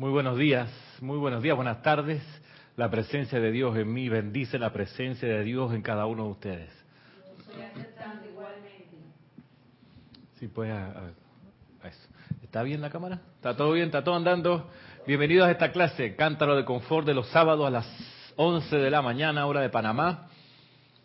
Muy buenos días, muy buenos días, buenas tardes. La presencia de Dios en mí bendice la presencia de Dios en cada uno de ustedes. Sí, pues a, a eso. ¿Está bien la cámara? ¿Está todo bien? ¿Está todo andando? Bienvenidos a esta clase, Cántaro de Confort de los sábados a las 11 de la mañana, hora de Panamá.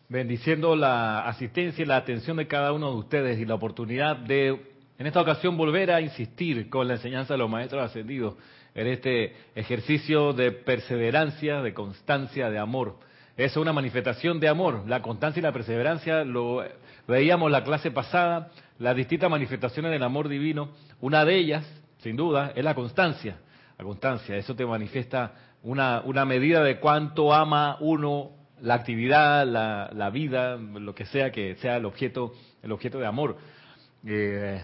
Bendiciendo la asistencia y la atención de cada uno de ustedes y la oportunidad de, en esta ocasión, volver a insistir con la enseñanza de los maestros ascendidos en este ejercicio de perseverancia, de constancia, de amor. Es una manifestación de amor. La constancia y la perseverancia lo veíamos la clase pasada, las distintas manifestaciones del amor divino. Una de ellas, sin duda, es la constancia. La constancia, eso te manifiesta una, una medida de cuánto ama uno la actividad, la, la, vida, lo que sea que sea el objeto, el objeto de amor. Eh,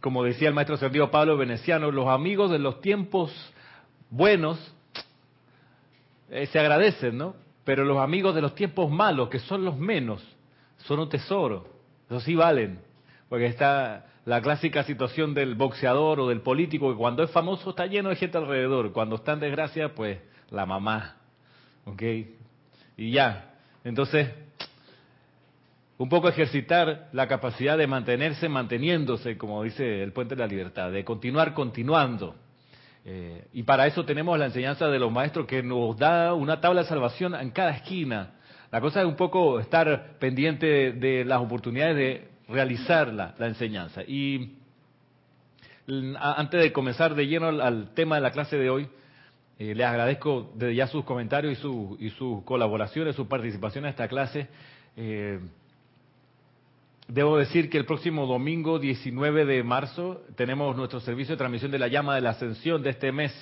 como decía el maestro Sergio Pablo Veneciano, los amigos de los tiempos buenos eh, se agradecen, ¿no? Pero los amigos de los tiempos malos, que son los menos, son un tesoro. Eso sí valen. Porque está la clásica situación del boxeador o del político, que cuando es famoso está lleno de gente alrededor. Cuando está en desgracia, pues la mamá. ¿Ok? Y ya. Entonces, un poco ejercitar la capacidad de mantenerse manteniéndose, como dice el Puente de la Libertad, de continuar continuando. Eh, y para eso tenemos la enseñanza de los maestros que nos da una tabla de salvación en cada esquina. La cosa es un poco estar pendiente de, las oportunidades de realizar la, la enseñanza. Y antes de comenzar de lleno al, al tema de la clase de hoy, eh, les agradezco desde ya sus comentarios y, su, y sus colaboraciones, su participación en esta clase. Eh, Debo decir que el próximo domingo 19 de marzo tenemos nuestro servicio de transmisión de la llama de la ascensión de este mes.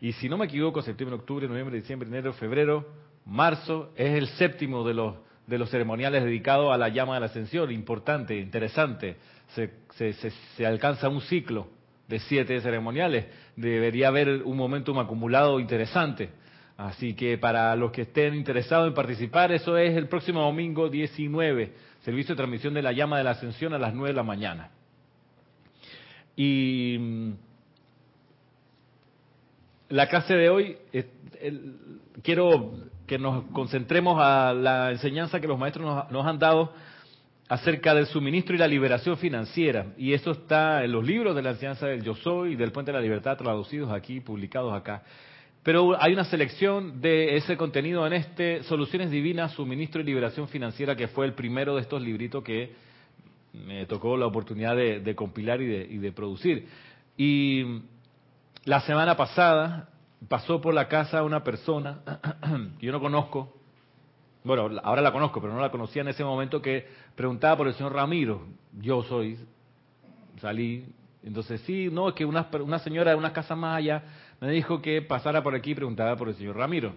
Y si no me equivoco, septiembre, octubre, noviembre, diciembre, enero, febrero, marzo es el séptimo de los, de los ceremoniales dedicados a la llama de la ascensión. Importante, interesante. Se, se, se, alcanza un ciclo de siete ceremoniales. Debería haber un momentum acumulado interesante. Así que para los que estén interesados en participar, eso es el próximo domingo 19 servicio de transmisión de la llama de la ascensión a las 9 de la mañana. Y mm, la clase de hoy, quiero que nos concentremos a la enseñanza que los maestros nos, nos, han dado acerca del suministro y la liberación financiera. Y eso está en los libros de la enseñanza del Yo Soy y del Puente de la Libertad traducidos aquí, publicados acá. Pero hay una selección de ese contenido en este Soluciones Divinas, Suministro y Liberación Financiera, que fue el primero de estos libritos que me tocó la oportunidad de, compilar y de, y de, producir. Y la semana pasada pasó por la casa una persona que yo no conozco, bueno, ahora la conozco, pero no la conocía en ese momento, que preguntaba por el señor Ramiro. Yo soy, salí, entonces sí, no, es que una, una señora de una casa más allá me dijo que pasara por aquí y preguntara por el señor Ramiro.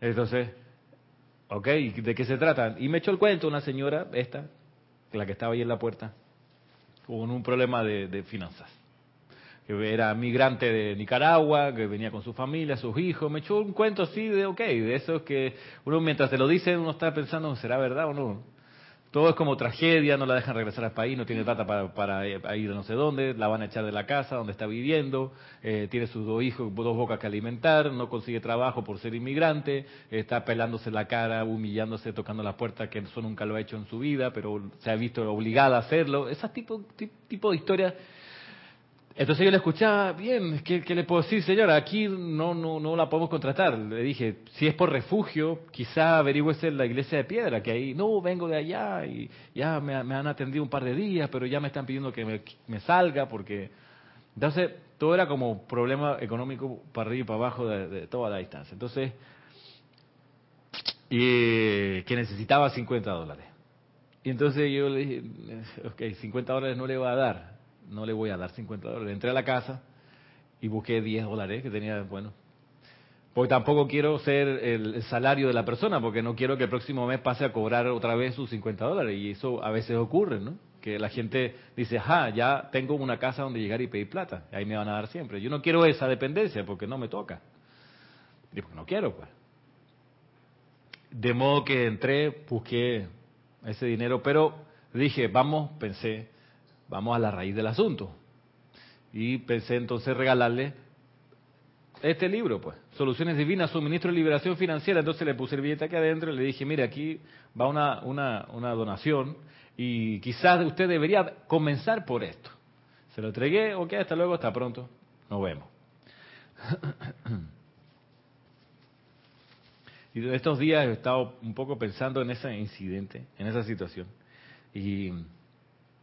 Entonces, ok, ¿de qué se trata? Y me echó el cuento una señora, esta, la que estaba ahí en la puerta, con un problema de, de finanzas. Que era migrante de Nicaragua, que venía con su familia, sus hijos. Me echó un cuento así de, ok, de eso que uno mientras te lo dice, uno está pensando, ¿será verdad o no? Todo es como tragedia, no la dejan regresar al país, no tiene plata para, para, ir a no sé dónde, la van a echar de la casa donde está viviendo, eh, tiene sus dos hijos, dos bocas que alimentar, no consigue trabajo por ser inmigrante, está pelándose la cara, humillándose, tocando las puertas que eso nunca lo ha hecho en su vida, pero se ha visto obligada a hacerlo. Ese tipo, tipo de historias entonces yo le escuchaba, bien, ¿qué, ¿qué, le puedo decir, señora? Aquí no, no, no la podemos contratar. Le dije, si es por refugio, quizá averigüese en la iglesia de piedra, que ahí, no, vengo de allá y ya me, han atendido un par de días, pero ya me están pidiendo que me, me, salga porque... Entonces, todo era como problema económico para arriba y para abajo de, de toda la distancia. Entonces, y que necesitaba 50 dólares. Y entonces yo le dije, ok, 50 dólares no le va a dar no le voy a dar 50 dólares. Entré a la casa y busqué 10 dólares que tenía, bueno. Porque tampoco quiero ser el salario de la persona, porque no quiero que el próximo mes pase a cobrar otra vez sus 50 dólares. Y eso a veces ocurre, ¿no? Que la gente dice, ah, ya tengo una casa donde llegar y pedir plata. Ahí me van a dar siempre. Yo no quiero esa dependencia porque no me toca. Y pues no quiero, pues. De modo que entré, busqué ese dinero, pero dije, vamos, pensé, vamos a la raíz del asunto. Y pensé entonces regalarle este libro, pues, Soluciones Divinas, Suministro de Liberación Financiera. Entonces le puse el billete aquí adentro y le dije, mire, aquí va una, una, una donación y quizás usted debería comenzar por esto. Se lo entregué, ok, hasta luego, hasta pronto, nos vemos. Y estos días he estado un poco pensando en ese incidente, en esa situación. Y,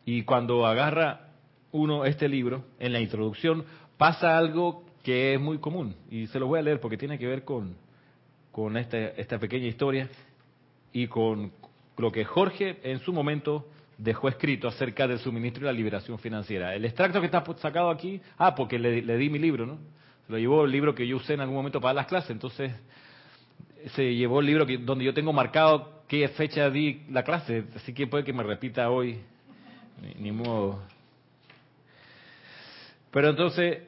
y cuando agarra uno este libro, en la introducción pasa algo que es muy común. Y se lo voy a leer porque tiene que ver con, con esta, esta pequeña historia y con lo que Jorge en su momento dejó escrito acerca del suministro y la liberación financiera. El extracto que está sacado aquí, ah, porque le, le di mi libro, ¿no? Se lo llevó el libro que yo usé en algún momento para las clases, entonces se llevó el libro que, donde yo tengo marcado qué fecha di la clase, así que puede que me repita hoy, ni, modo. Pero entonces,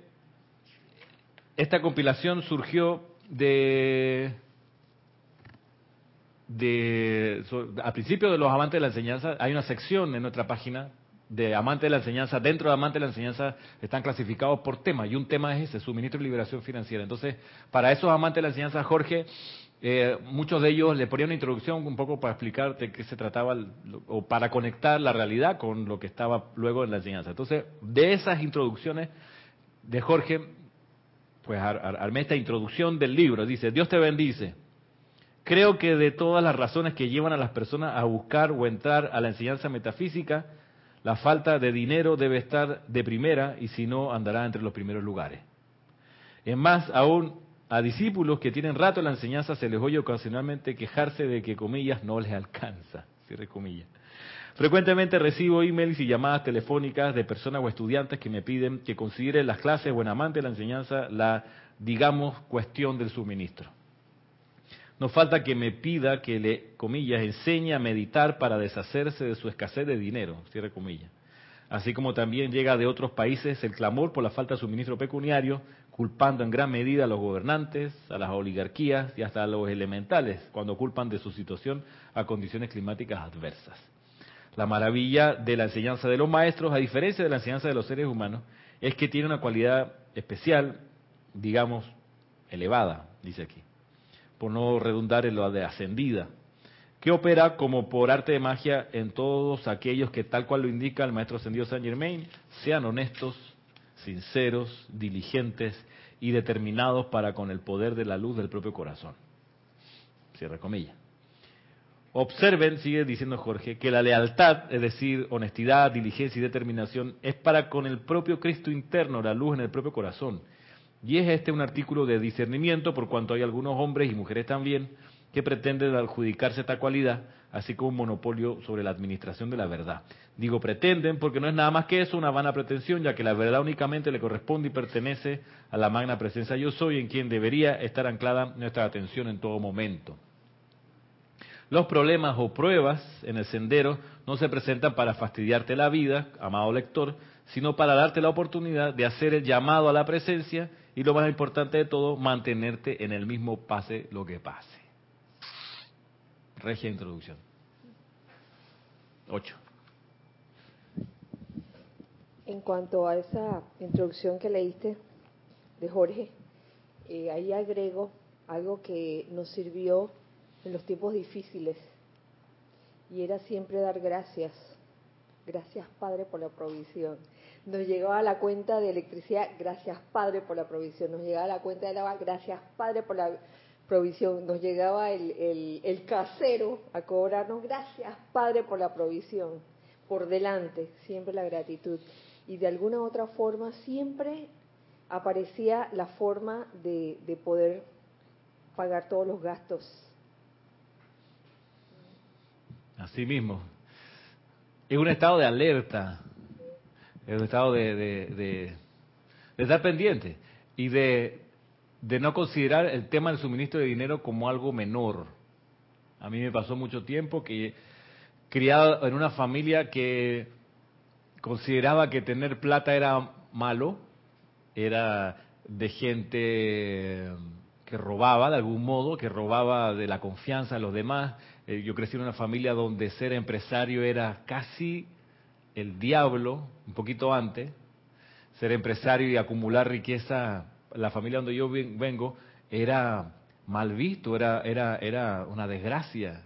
esta compilación surgió de, de, a principio de los amantes de la enseñanza, hay una sección en nuestra página de amantes de la enseñanza, dentro de amantes de la enseñanza están clasificados por tema, y un tema es ese, suministro y liberación financiera. Entonces, para esos amantes de la enseñanza, Jorge eh, muchos de ellos le ponían una introducción un poco para explicarte qué se trataba o para conectar la realidad con lo que estaba luego en la enseñanza. Entonces, de esas introducciones de Jorge, pues armé esta introducción del libro. Dice, Dios te bendice. Creo que de todas las razones que llevan a las personas a buscar o entrar a la enseñanza metafísica, la falta de dinero debe estar de primera y si no, andará entre los primeros lugares. Es más, aún a discípulos que tienen rato en la enseñanza se les oye ocasionalmente quejarse de que, comillas, no les alcanza, cierre comillas. Frecuentemente recibo emails y llamadas telefónicas de personas o estudiantes que me piden que considere las clases o en amante de la enseñanza la, digamos, cuestión del suministro. No falta que me pida que le, comillas, enseñe a meditar para deshacerse de su escasez de dinero, cierre comillas. Así como también llega de otros países el clamor por la falta de suministro pecuniario culpando en gran medida a los gobernantes, a las oligarquías y hasta a los elementales cuando culpan de su situación a condiciones climáticas adversas. La maravilla de la enseñanza de los maestros, a diferencia de la enseñanza de los seres humanos, es que tiene una cualidad especial, digamos, elevada, dice aquí, por no redundar en lo de ascendida, que opera como por arte de magia en todos aquellos que, tal cual lo indica el maestro ascendido Saint Germain, sean honestos, sinceros, diligentes y determinados para con el poder de la luz del propio corazón. Cierra comillas. Observen, sigue diciendo Jorge, que la lealtad, es decir, honestidad, diligencia y determinación, es para con el propio Cristo interno, la luz en el propio corazón. Y es este un artículo de discernimiento, por cuanto hay algunos hombres y mujeres también que pretenden adjudicarse esta cualidad, así como un monopolio sobre la administración de la verdad. Digo pretenden porque no es nada más que eso, una vana pretensión, ya que la verdad únicamente le corresponde y pertenece a la magna presencia yo soy, en quien debería estar anclada nuestra atención en todo momento. Los problemas o pruebas en el sendero no se presentan para fastidiarte la vida, amado lector, sino para darte la oportunidad de hacer el llamado a la presencia y lo más importante de todo, mantenerte en el mismo pase lo que pase. Regia introducción. Ocho. En cuanto a esa introducción que leíste de Jorge, eh, ahí agrego algo que nos sirvió en los tiempos difíciles y era siempre dar gracias. Gracias Padre por la provisión. Nos llegaba la cuenta de electricidad, gracias Padre por la provisión. Nos llegaba la cuenta de agua, gracias Padre por la provisión. Nos llegaba el, el, casero a cobrarnos, gracias Padre por la provisión. Por delante, siempre la gratitud. Y de alguna otra forma siempre aparecía la forma de, de poder pagar todos los gastos. Así mismo. Es un estado de alerta, es un estado de, de estar pendiente y de de no considerar el tema del suministro de dinero como algo menor. A mí me pasó mucho tiempo que criado en una familia que consideraba que tener plata era malo, era de gente que robaba de algún modo, que robaba de la confianza de los demás. Eh, yo crecí en una familia donde ser empresario era casi el diablo, un poquito antes. Ser empresario y acumular riqueza la familia donde yo vengo, era mal visto, era, era, era una desgracia.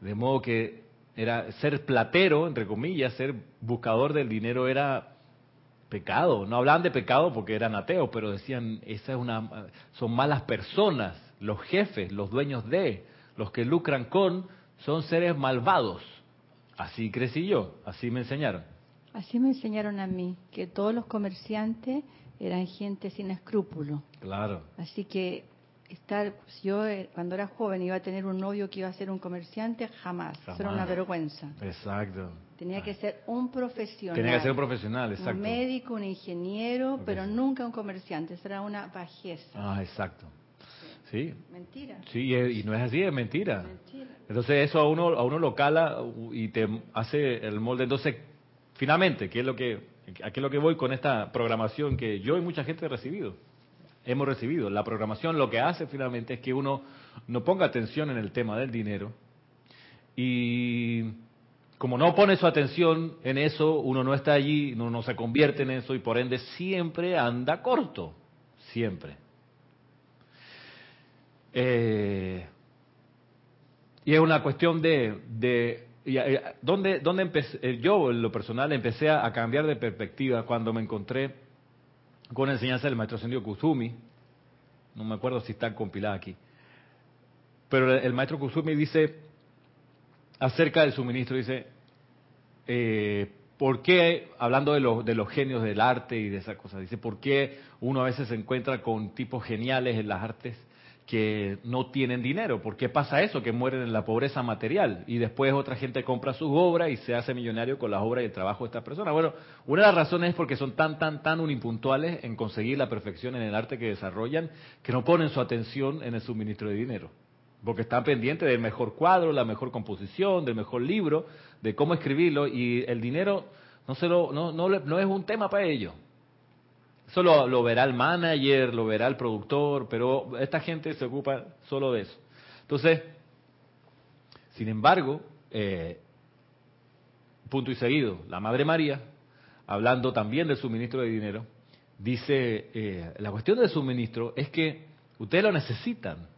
De modo que era ser platero, entre comillas, ser buscador del dinero era pecado. No hablaban de pecado porque eran ateos, pero decían, esa es una, son malas personas, los jefes, los dueños de, los que lucran con, son seres malvados. Así crecí yo, así me enseñaron. Así me enseñaron a mí, que todos los comerciantes eran gente sin escrúpulos. Claro. Así que estar, yo eh, cuando era joven iba a tener un novio que iba a ser un comerciante, jamás. Eso era una vergüenza. Exacto. Tenía que ser un profesional. Tenía que ser un profesional, exacto. Un médico, un ingeniero, pero nunca un comerciante. Eso era una bajeza. Ah, exacto. Sí. Mentira. Sí, y, no es así, es mentira. mentira. Entonces eso a uno, a uno lo cala y te hace el molde. Entonces, finalmente, ¿qué es lo que, ¿a qué es lo que voy con esta programación que yo y mucha gente he recibido? hemos recibido. La programación lo que hace finalmente es que uno no ponga atención en el tema del dinero y como no pone su atención en eso, uno no está allí, uno no se convierte en eso y por ende siempre anda corto, siempre. Eh, y es una cuestión de ¿dónde, dónde empecé? Eh, yo en lo personal empecé a cambiar de perspectiva cuando me encontré con la enseñanza del maestro Sendio Kusumi. No me acuerdo si está compilada aquí. Pero el maestro Kusumi dice acerca del suministro, dice, eh, ¿por qué, hablando de, los de los genios del arte y de esas cosas, dice, ¿por qué uno a veces se encuentra con tipos geniales en las artes que no tienen dinero. ¿Por qué pasa eso? Que mueren en la pobreza material y después otra gente compra sus obras y se hace millonario con las obras y el trabajo de estas personas. Bueno, una de las razones es porque son tan, tan, tan unimpuntuales en conseguir la perfección en el arte que desarrollan que no ponen su atención en el suministro de dinero. Porque están pendientes del mejor cuadro, la mejor composición, del mejor libro, de cómo escribirlo y el dinero no, se lo, no, no, no es un tema para ellos. Eso lo, verá el manager, lo verá el productor, pero esta gente se ocupa solo de eso. Entonces, sin embargo, eh, punto y seguido, la Madre María, hablando también del suministro de dinero, dice, eh, la cuestión del suministro es que ustedes lo necesitan,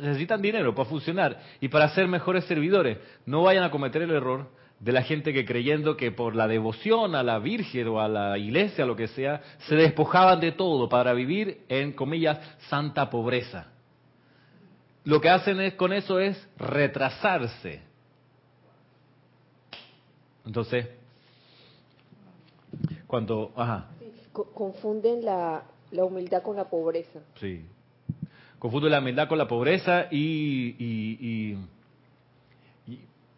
necesitan dinero para funcionar y para ser mejores servidores. No vayan a cometer el error de la gente que creyendo que por la devoción a la Virgen o a la iglesia, lo que sea, se despojaban de todo para vivir en, comillas, santa pobreza. Lo que hacen es, con eso es retrasarse. Entonces, cuando... Ajá. confunden la, la, humildad con la pobreza. Sí. Confunden la humildad con la pobreza y, y, y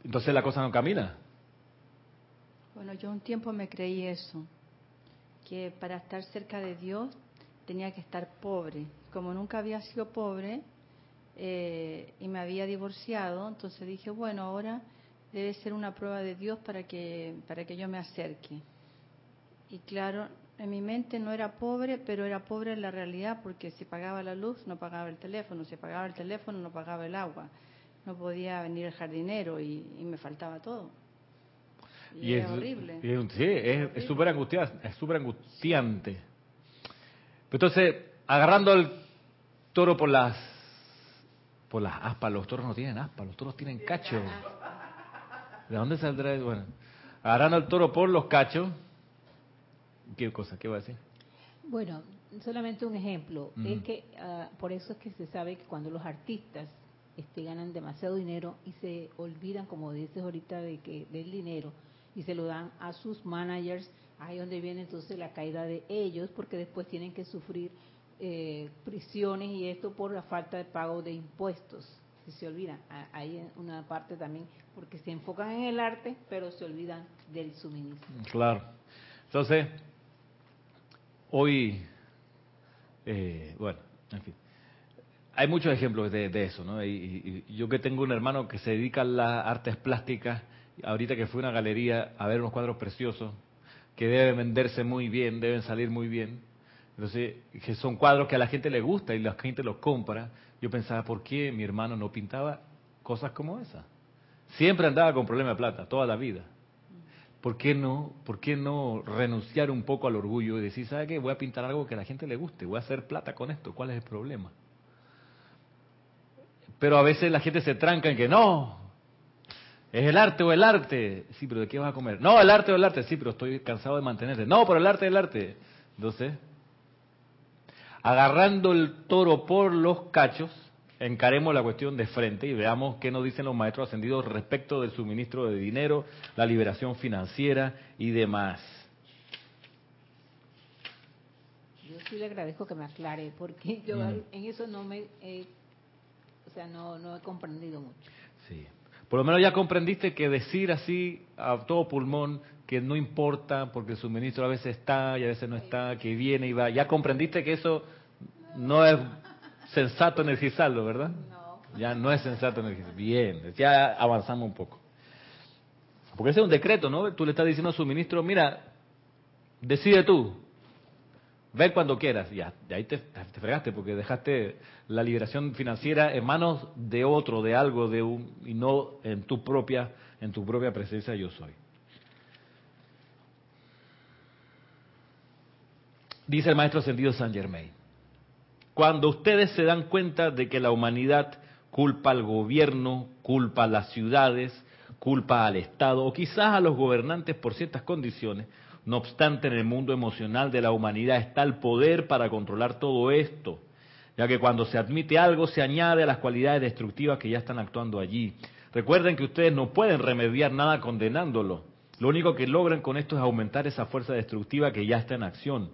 entonces la cosa no camina. Bueno, yo un tiempo me creí eso, que para estar cerca de Dios tenía que estar pobre. Como nunca había sido pobre eh, y me había divorciado, entonces dije, bueno, ahora debe ser una prueba de Dios para que, para que yo me acerque. Y claro, en mi mente no era pobre, pero era pobre en la realidad porque si pagaba la luz no pagaba el teléfono, si pagaba el teléfono no pagaba el agua, no podía venir el jardinero y me faltaba todo. Y, es, horrible. sí, es súper angustiante, es súper angustiante. Entonces, agarrando el toro por las por las aspas, los toros no tienen aspas, los toros tienen cachos. ¿De dónde saldrá eso? Bueno, agarrando el toro por los cachos, ¿qué cosa? ¿Qué va a decir? Bueno, solamente un ejemplo. Es que ah, por eso es que se sabe que cuando los artistas este, ganan demasiado dinero y se olvidan, como dices ahorita, de que del dinero, y se lo dan a sus managers, ahí donde viene entonces la caída de ellos, porque después tienen que sufrir eh, prisiones y esto por la falta de pago de impuestos. Si se olvidan, hay una parte también, porque se enfocan en el arte, pero se olvidan del suministro. Claro. Entonces, hoy, eh, bueno, en fin hay muchos ejemplos de, eso, ¿no? y, yo que tengo un hermano que se dedica a las artes plásticas, ahorita que fue a una galería a ver unos cuadros preciosos que deben venderse muy bien, deben salir muy bien. Entonces, que son cuadros que a la gente le gusta y la gente los compra. Yo pensaba, ¿por qué mi hermano no pintaba cosas como esas? Siempre andaba con problemas de plata, toda la vida. ¿por qué no, por qué no renunciar un poco al orgullo y decir, ¿sabe qué? Voy a pintar algo que a la gente le guste, voy a hacer plata con esto, ¿cuál es el problema? Pero a veces la gente se tranca en que no, es el arte o el arte. Sí, pero ¿de qué vas a comer? No, el arte o el arte. Sí, pero estoy cansado de mantenerte. No, pero el arte el arte. Entonces, agarrando el toro por los cachos, encaremos la cuestión de frente y veamos qué nos dicen los maestros ascendidos respecto del suministro de dinero, la liberación financiera y demás. Yo sí le agradezco que me aclare, porque yo mm. en eso no me, o sea, no, no he comprendido mucho. Sí. Por lo menos ya comprendiste que decir así a todo pulmón que no importa porque el suministro a veces está y a veces no está, que viene y va. Ya comprendiste que eso no es sensato energizarlo, ¿verdad? No. Ya no es sensato energizarlo. Bien, ya avanzamos un poco. Porque ese es un decreto, ¿no? Tú le estás diciendo al suministro, mira, decide tú, Ve cuando quieras. Ya, de ahí te, fregaste porque dejaste la liberación financiera en manos de otro, de algo, de un y no en tu propia en tu propia presencia yo soy. Dice el maestro ascendido San Germain. Cuando ustedes se dan cuenta de que la humanidad culpa al gobierno, culpa a las ciudades, culpa al Estado o quizás a los gobernantes por ciertas condiciones, no obstante, en el mundo emocional de la humanidad está el poder para controlar todo esto, ya que cuando se admite algo se añade a las cualidades destructivas que ya están actuando allí. Recuerden que ustedes no pueden remediar nada condenándolo. Lo único que logran con esto es aumentar esa fuerza destructiva que ya está en acción.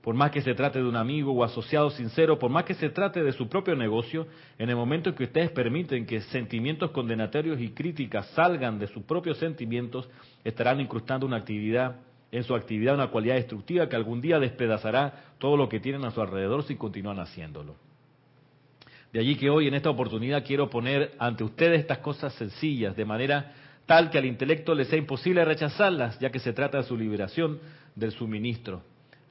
Por más que se trate de un amigo o asociado sincero, por más que se trate de su propio negocio, en el momento en que ustedes permiten que sentimientos condenatorios y críticas salgan de sus propios sentimientos, estarán incrustando una actividad en su actividad una cualidad destructiva que algún día despedazará todo lo que tienen a su alrededor si continúan haciéndolo. De allí que hoy en esta oportunidad quiero poner ante ustedes estas cosas sencillas, de manera tal que al intelecto les sea imposible rechazarlas, ya que se trata de su liberación del suministro.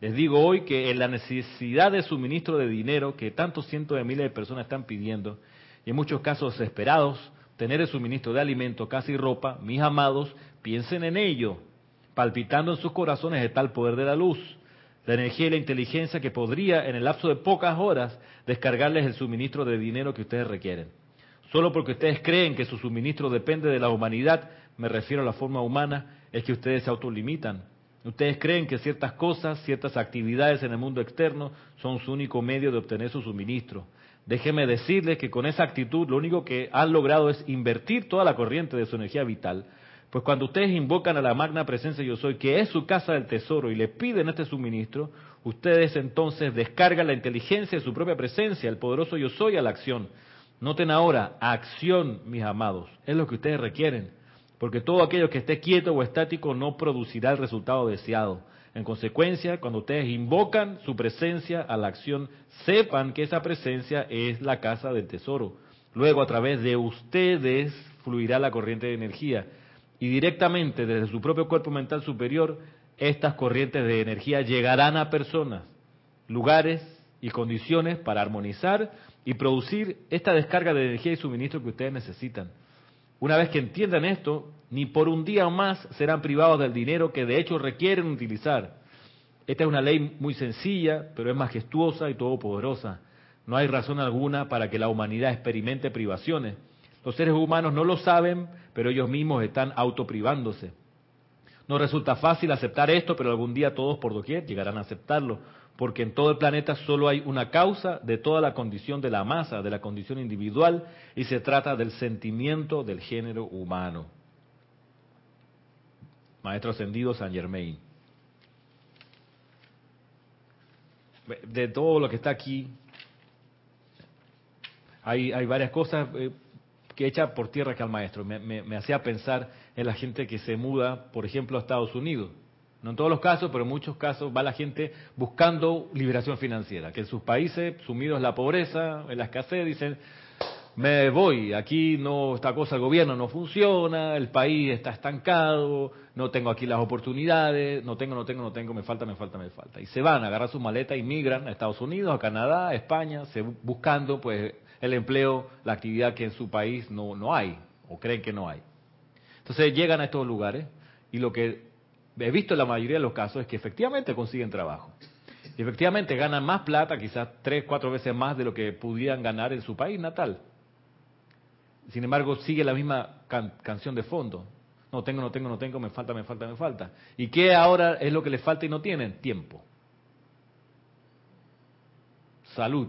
Les digo hoy que en la necesidad de suministro de dinero que tantos cientos de miles de personas están pidiendo, y en muchos casos desesperados, tener el suministro de alimento, casa y ropa, mis amados, piensen en ello, palpitando en sus corazones está el poder de la luz, la energía y la inteligencia que podría en el lapso de pocas horas descargarles el suministro de dinero que ustedes requieren. Solo porque ustedes creen que su suministro depende de la humanidad, me refiero a la forma humana, es que ustedes se autolimitan. Ustedes creen que ciertas cosas, ciertas actividades en el mundo externo son su único medio de obtener su suministro. Déjenme decirles que con esa actitud lo único que han logrado es invertir toda la corriente de su energía vital pues cuando ustedes invocan a la magna presencia yo soy, que es su casa del tesoro, y le piden este suministro, ustedes entonces descargan la inteligencia de su propia presencia, el poderoso yo soy, a la acción. Noten ahora, acción, mis amados, es lo que ustedes requieren, porque todo aquello que esté quieto o estático no producirá el resultado deseado. En consecuencia, cuando ustedes invocan su presencia a la acción, sepan que esa presencia es la casa del tesoro. Luego, a través de ustedes, fluirá la corriente de energía y directamente desde su propio cuerpo mental superior, estas corrientes de energía llegarán a personas, lugares y condiciones para armonizar y producir esta descarga de energía y suministro que ustedes necesitan. Una vez que entiendan esto, ni por un día más serán privados del dinero que de hecho requieren utilizar. Esta es una ley muy sencilla, pero es majestuosa y todopoderosa. No hay razón alguna para que la humanidad experimente privaciones los seres humanos no lo saben, pero ellos mismos están autoprivándose. No resulta fácil aceptar esto, pero algún día todos por doquier llegarán a aceptarlo, porque en todo el planeta solo hay una causa de toda la condición de la masa, de la condición individual, y se trata del sentimiento del género humano. Maestro ascendido San Germain. De todo lo que está aquí, hay, varias cosas. Eh, que echa por tierra que al maestro. Me, hacía pensar en la gente que se muda, por ejemplo, a Estados Unidos. No en todos los casos, pero en muchos casos va la gente buscando liberación financiera, que en sus países, sumidos en la pobreza, en la escasez, dicen, me voy, aquí no, esta cosa, el gobierno no funciona, el país está estancado, no tengo aquí las oportunidades, no tengo, no tengo, no tengo, me falta, me falta, me falta. Y se van, agarran sus maletas y migran a Estados Unidos, a Canadá, a España, se, buscando pues el empleo, la actividad que en su país no, no hay, o creen que no hay. Entonces llegan a estos lugares Y lo que he visto en la mayoría de los casos es que efectivamente consiguen trabajo. Y efectivamente ganan más plata, quizás tres, cuatro veces más de lo que pudieran ganar en su país natal. Sin embargo, sigue la misma canción de fondo. No tengo, no tengo, no tengo, me falta, me falta, me falta. ¿Y qué ahora es lo que les falta y no tienen? Tiempo. Salud.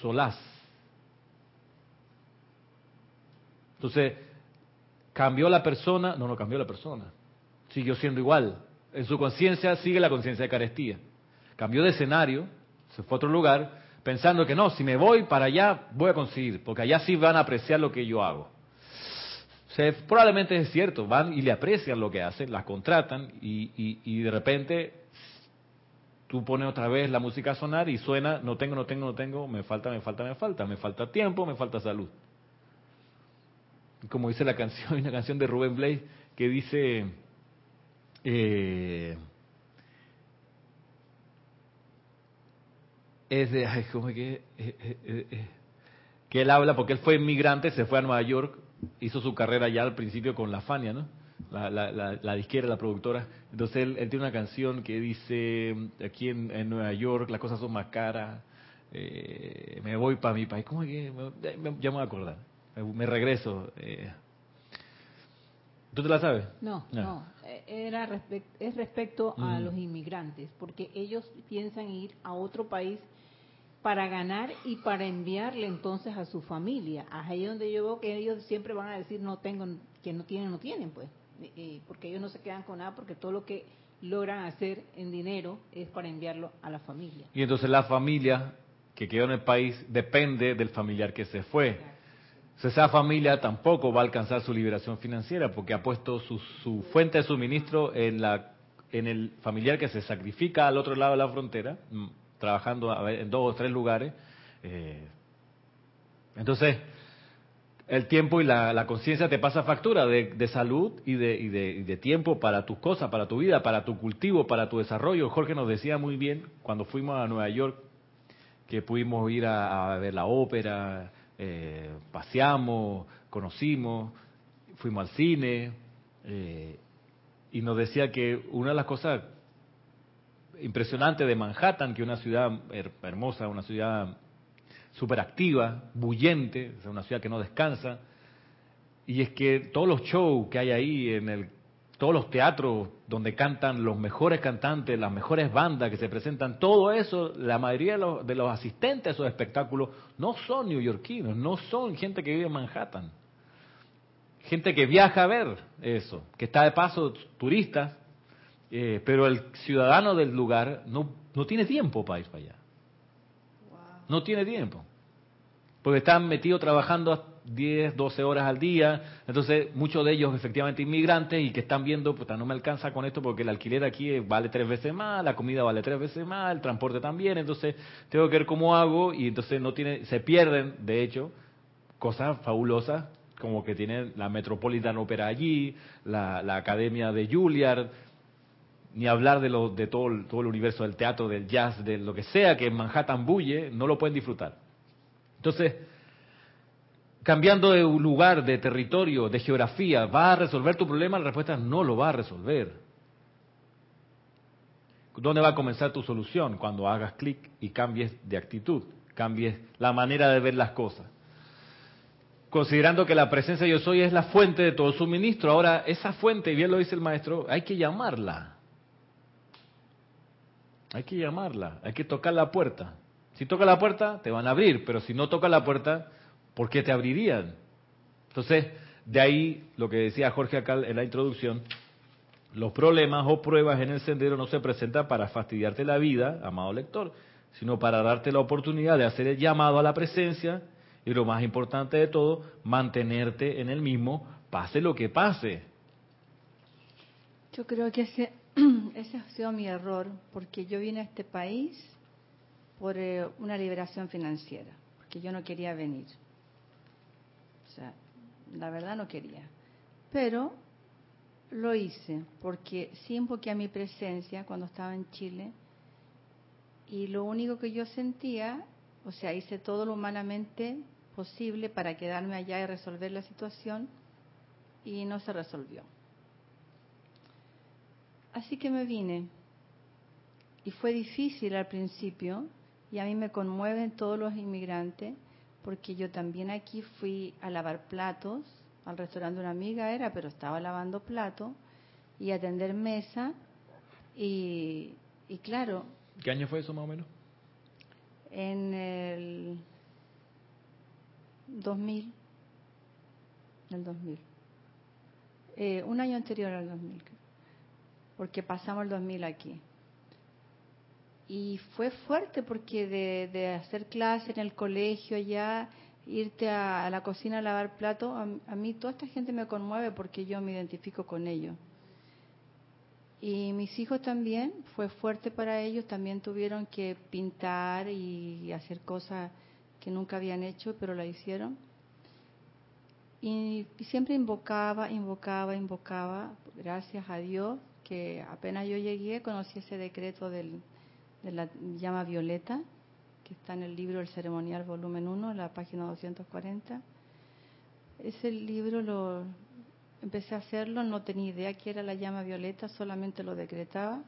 Solaz. Entonces, ¿cambió la persona? No, no cambió la persona. Siguió siendo igual. En su conciencia sigue la conciencia de carestía. Cambió de escenario, se fue a otro lugar, pensando que no, si me voy para allá voy a conseguir, porque allá sí van a apreciar lo que yo hago. probablemente es cierto, van y le aprecian lo que hacen, las contratan y, y, de repente tú pones otra vez la música a sonar y suena, no tengo, no tengo, no tengo, me falta, me falta, me falta, me falta tiempo, me falta salud. Como dice la canción, hay una canción de Rubén Blake que dice, eh, es de, ay, ¿cómo que? Eh, eh, eh, que él habla porque él fue inmigrante, se fue a Nueva York, hizo su carrera ya al principio con la Fania, ¿no? La, la, la, la disquera, la productora. Entonces él, él, tiene una canción que dice, aquí en, en, Nueva York las cosas son más caras, me voy para mi país. ¿Cómo es que? ya me voy a acordar. Me, regreso. ¿Tú te la sabes? No, no. Era es respecto a los inmigrantes, porque ellos piensan ir a otro país para ganar y para enviarle entonces a su familia. Ahí donde yo veo que ellos siempre van a decir no tengo, que no tienen, no tienen, pues, porque ellos no se quedan con nada, porque todo lo que logran hacer en dinero es para enviarlo a la familia. Y entonces la familia que quedó en el país depende del familiar que se fue. esa familia tampoco va a alcanzar su liberación financiera porque ha puesto su, su fuente de suministro en, la, en el familiar que se sacrifica al otro lado de la frontera trabajando en dos o tres lugares. Eh, entonces, el tiempo y la, conciencia te pasa factura de, salud y de, y, de, tiempo para tus cosas, para tu vida, para tu cultivo, para tu desarrollo. Jorge nos decía muy bien cuando fuimos a Nueva York que pudimos ir a, ver la ópera, eh, paseamos, conocimos, fuimos al cine, eh, y nos decía que una de las cosas impresionante de Manhattan, que es una ciudad hermosa, una ciudad súper activa, bullente, es una ciudad que no descansa. Y es que todos los shows que hay ahí, en el, todos los teatros donde cantan los mejores cantantes, las mejores bandas que se presentan, todo eso, la mayoría de los, de los asistentes a esos espectáculos no son neoyorquinos, no son gente que vive en Manhattan. Gente que viaja a ver eso, que está de paso, turistas, eh, pero el ciudadano del lugar no, no tiene tiempo para ir para allá. No tiene tiempo. Porque están metidos trabajando 10, 12 horas al día. Entonces, muchos de ellos efectivamente inmigrantes y que están viendo, puta, no me alcanza con esto porque el alquiler aquí vale tres veces más, la comida vale tres veces más, el transporte también. Entonces, tengo que ver cómo hago y entonces no tiene, se pierden, de hecho, cosas fabulosas como que tiene la Metropolitan Opera allí, la, la Academia de Juilliard, ni hablar de, lo, de todo, el, todo el universo del teatro, del jazz, de lo que sea que en Manhattan bulle, no lo pueden disfrutar. Entonces, cambiando de lugar, de territorio, de geografía, ¿va a resolver tu problema? La respuesta es no lo va a resolver. ¿Dónde va a comenzar tu solución? Cuando hagas clic y cambies de actitud, cambies la manera de ver las cosas. Considerando que la presencia de yo soy es la fuente de todo suministro, ahora esa fuente, bien lo dice el maestro, hay que llamarla. Hay que llamarla, hay que tocar la puerta. Si toca la puerta, te van a abrir, pero si no toca la puerta, ¿por qué te abrirían? Entonces, de ahí lo que decía Jorge acá en la introducción, los problemas o pruebas en el sendero no se presentan para fastidiarte la vida, amado lector, sino para darte la oportunidad de hacer el llamado a la presencia y lo más importante de todo, mantenerte en el mismo, pase lo que pase. Yo creo que ese ese ha sido mi error, porque yo vine a este país por eh, una liberación financiera, porque yo no quería venir. O sea, la verdad no quería. Pero lo hice, porque sí invoqué a mi presencia cuando estaba en Chile, y lo único que yo sentía, o sea, hice todo lo humanamente posible para quedarme allá y resolver la situación, y no se resolvió. Así que me vine y fue difícil al principio y a mí me conmueven todos los inmigrantes porque yo también aquí fui a lavar platos, al restaurante de una amiga era, pero estaba lavando platos y atender mesa y, y claro. ¿Qué año fue eso más o menos? En el 2000. El 2000. Eh, un año anterior al 2000, porque pasamos el 2000 aquí. Y fue fuerte porque de, hacer clase en el colegio ya, irte a, la cocina a lavar plato, a, a, mí toda esta gente me conmueve porque yo me identifico con ellos. Y mis hijos también, fue fuerte para ellos, también tuvieron que pintar y hacer cosas que nunca habían hecho, pero la hicieron. Y, siempre invocaba, invocaba, invocaba, gracias a Dios, que apenas yo llegué conocí ese decreto del, de la llama violeta, que está en el libro El Ceremonial, volumen 1, la página 240. Ese libro lo empecé a hacerlo, no tenía idea que era la llama violeta, solamente lo decretaba.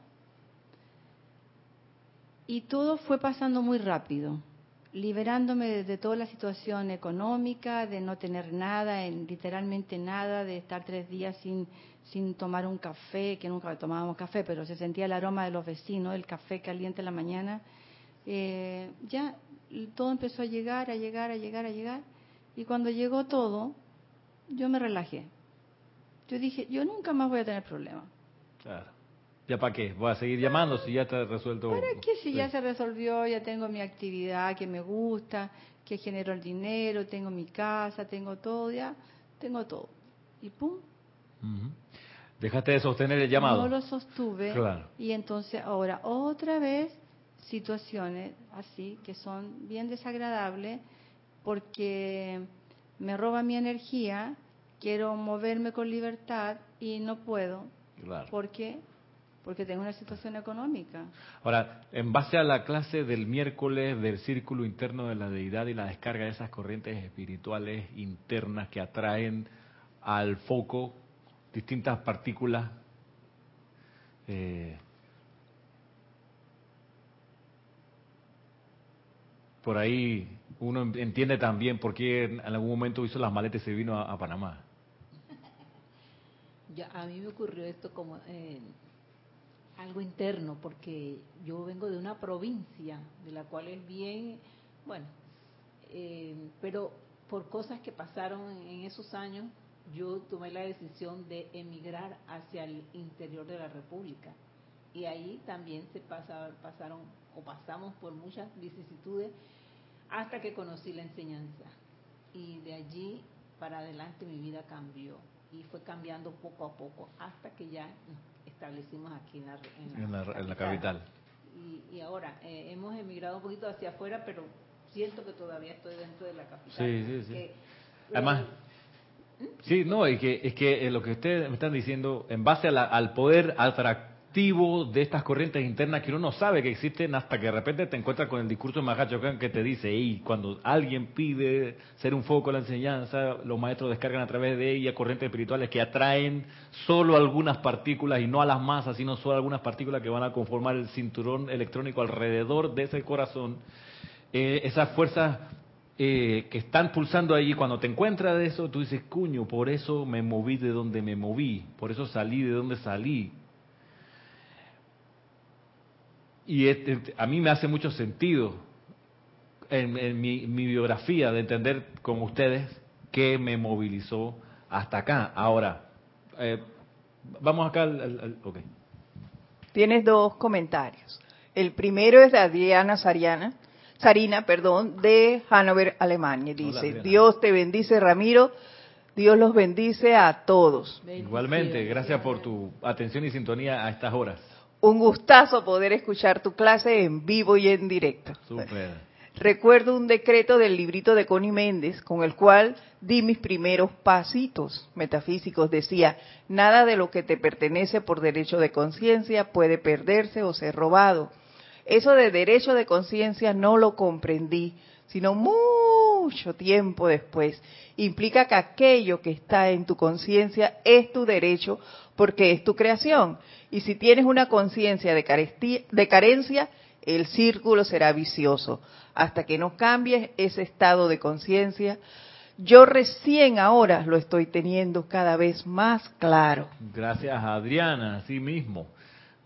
Y todo fue pasando muy rápido liberándome de, toda la situación económica, de no tener nada, en, literalmente nada, de estar tres días sin, sin tomar un café, que nunca tomábamos café, pero se sentía el aroma de los vecinos, el café caliente en la mañana. Eh, ya todo empezó a llegar, a llegar, a llegar, a llegar. Y cuando llegó todo, yo me relajé. Yo dije, yo nunca más voy a tener problemas. Claro. ¿Ya para qué? ¿Voy a seguir llamando si ya está resuelto? ¿Para qué si ya se resolvió, ya tengo mi actividad que me gusta, que genero el dinero, tengo mi casa, tengo todo, ya tengo todo. Y pum. Dejaste de sostener el llamado. No lo sostuve. Claro. Y entonces ahora otra vez situaciones así que son bien desagradables porque me roba mi energía, quiero moverme con libertad y no puedo. Claro. Porque porque tengo una situación económica. Ahora, en base a la clase del miércoles del círculo interno de la deidad y la descarga de esas corrientes espirituales internas que atraen al foco distintas partículas, eh, por ahí uno entiende también por qué en algún momento hizo las maletas y se vino a, Panamá. Ya, a mí me ocurrió esto como algo interno, porque yo vengo de una provincia, de la cual es bien, bueno, eh, pero por cosas que pasaron en esos años, yo tomé la decisión de emigrar hacia el interior de la República. Y ahí también se pasaron o pasamos por muchas vicisitudes hasta que conocí la enseñanza. Y de allí para adelante mi vida cambió y fue cambiando poco a poco hasta que ya establecimos aquí en la, capital. Y, ahora eh, hemos emigrado un poquito hacia afuera, pero siento que todavía estoy dentro de la capital. Sí, sí, sí. Además, ¿Mm? sí, no, es que, es que eh, lo que ustedes me están diciendo, en base al poder de estas corrientes internas que uno no sabe que existen hasta que de repente te encuentras con el discurso de Mahacho que te dice, y cuando alguien pide ser un foco de la enseñanza, los maestros descargan a través de ella corrientes espirituales que atraen solo algunas partículas y no a las masas, sino solo algunas partículas que van a conformar el cinturón electrónico alrededor de ese corazón. Eh, esas fuerzas eh, que están pulsando allí, cuando te encuentras de eso, tú dices, cuño, por eso me moví de donde me moví, por eso salí de donde salí, y a mí me hace mucho sentido en, mi, biografía de entender con ustedes qué me movilizó hasta acá. Ahora, eh, vamos acá al, Tienes dos comentarios. El primero es de Adriana Sariana, Sarina, perdón, de Hannover, Alemania. Dice, Dios te bendice, Ramiro. Dios los bendice a todos. Igualmente, gracias por tu atención y sintonía a estas horas. Un gustazo poder escuchar tu clase en vivo y en directo. Recuerdo un decreto del librito de Connie Méndez con el cual di mis primeros pasitos metafísicos. Decía, nada de lo que te pertenece por derecho de conciencia puede perderse o ser robado. Eso de derecho de conciencia no lo comprendí, sino mucho tiempo después, implica que aquello que está en tu conciencia es tu derecho porque es tu creación. Y si tienes una conciencia de, de carencia, el círculo será vicioso. Hasta que no cambies ese estado de conciencia, yo recién ahora lo estoy teniendo cada vez más claro. Gracias, Adriana, así mismo.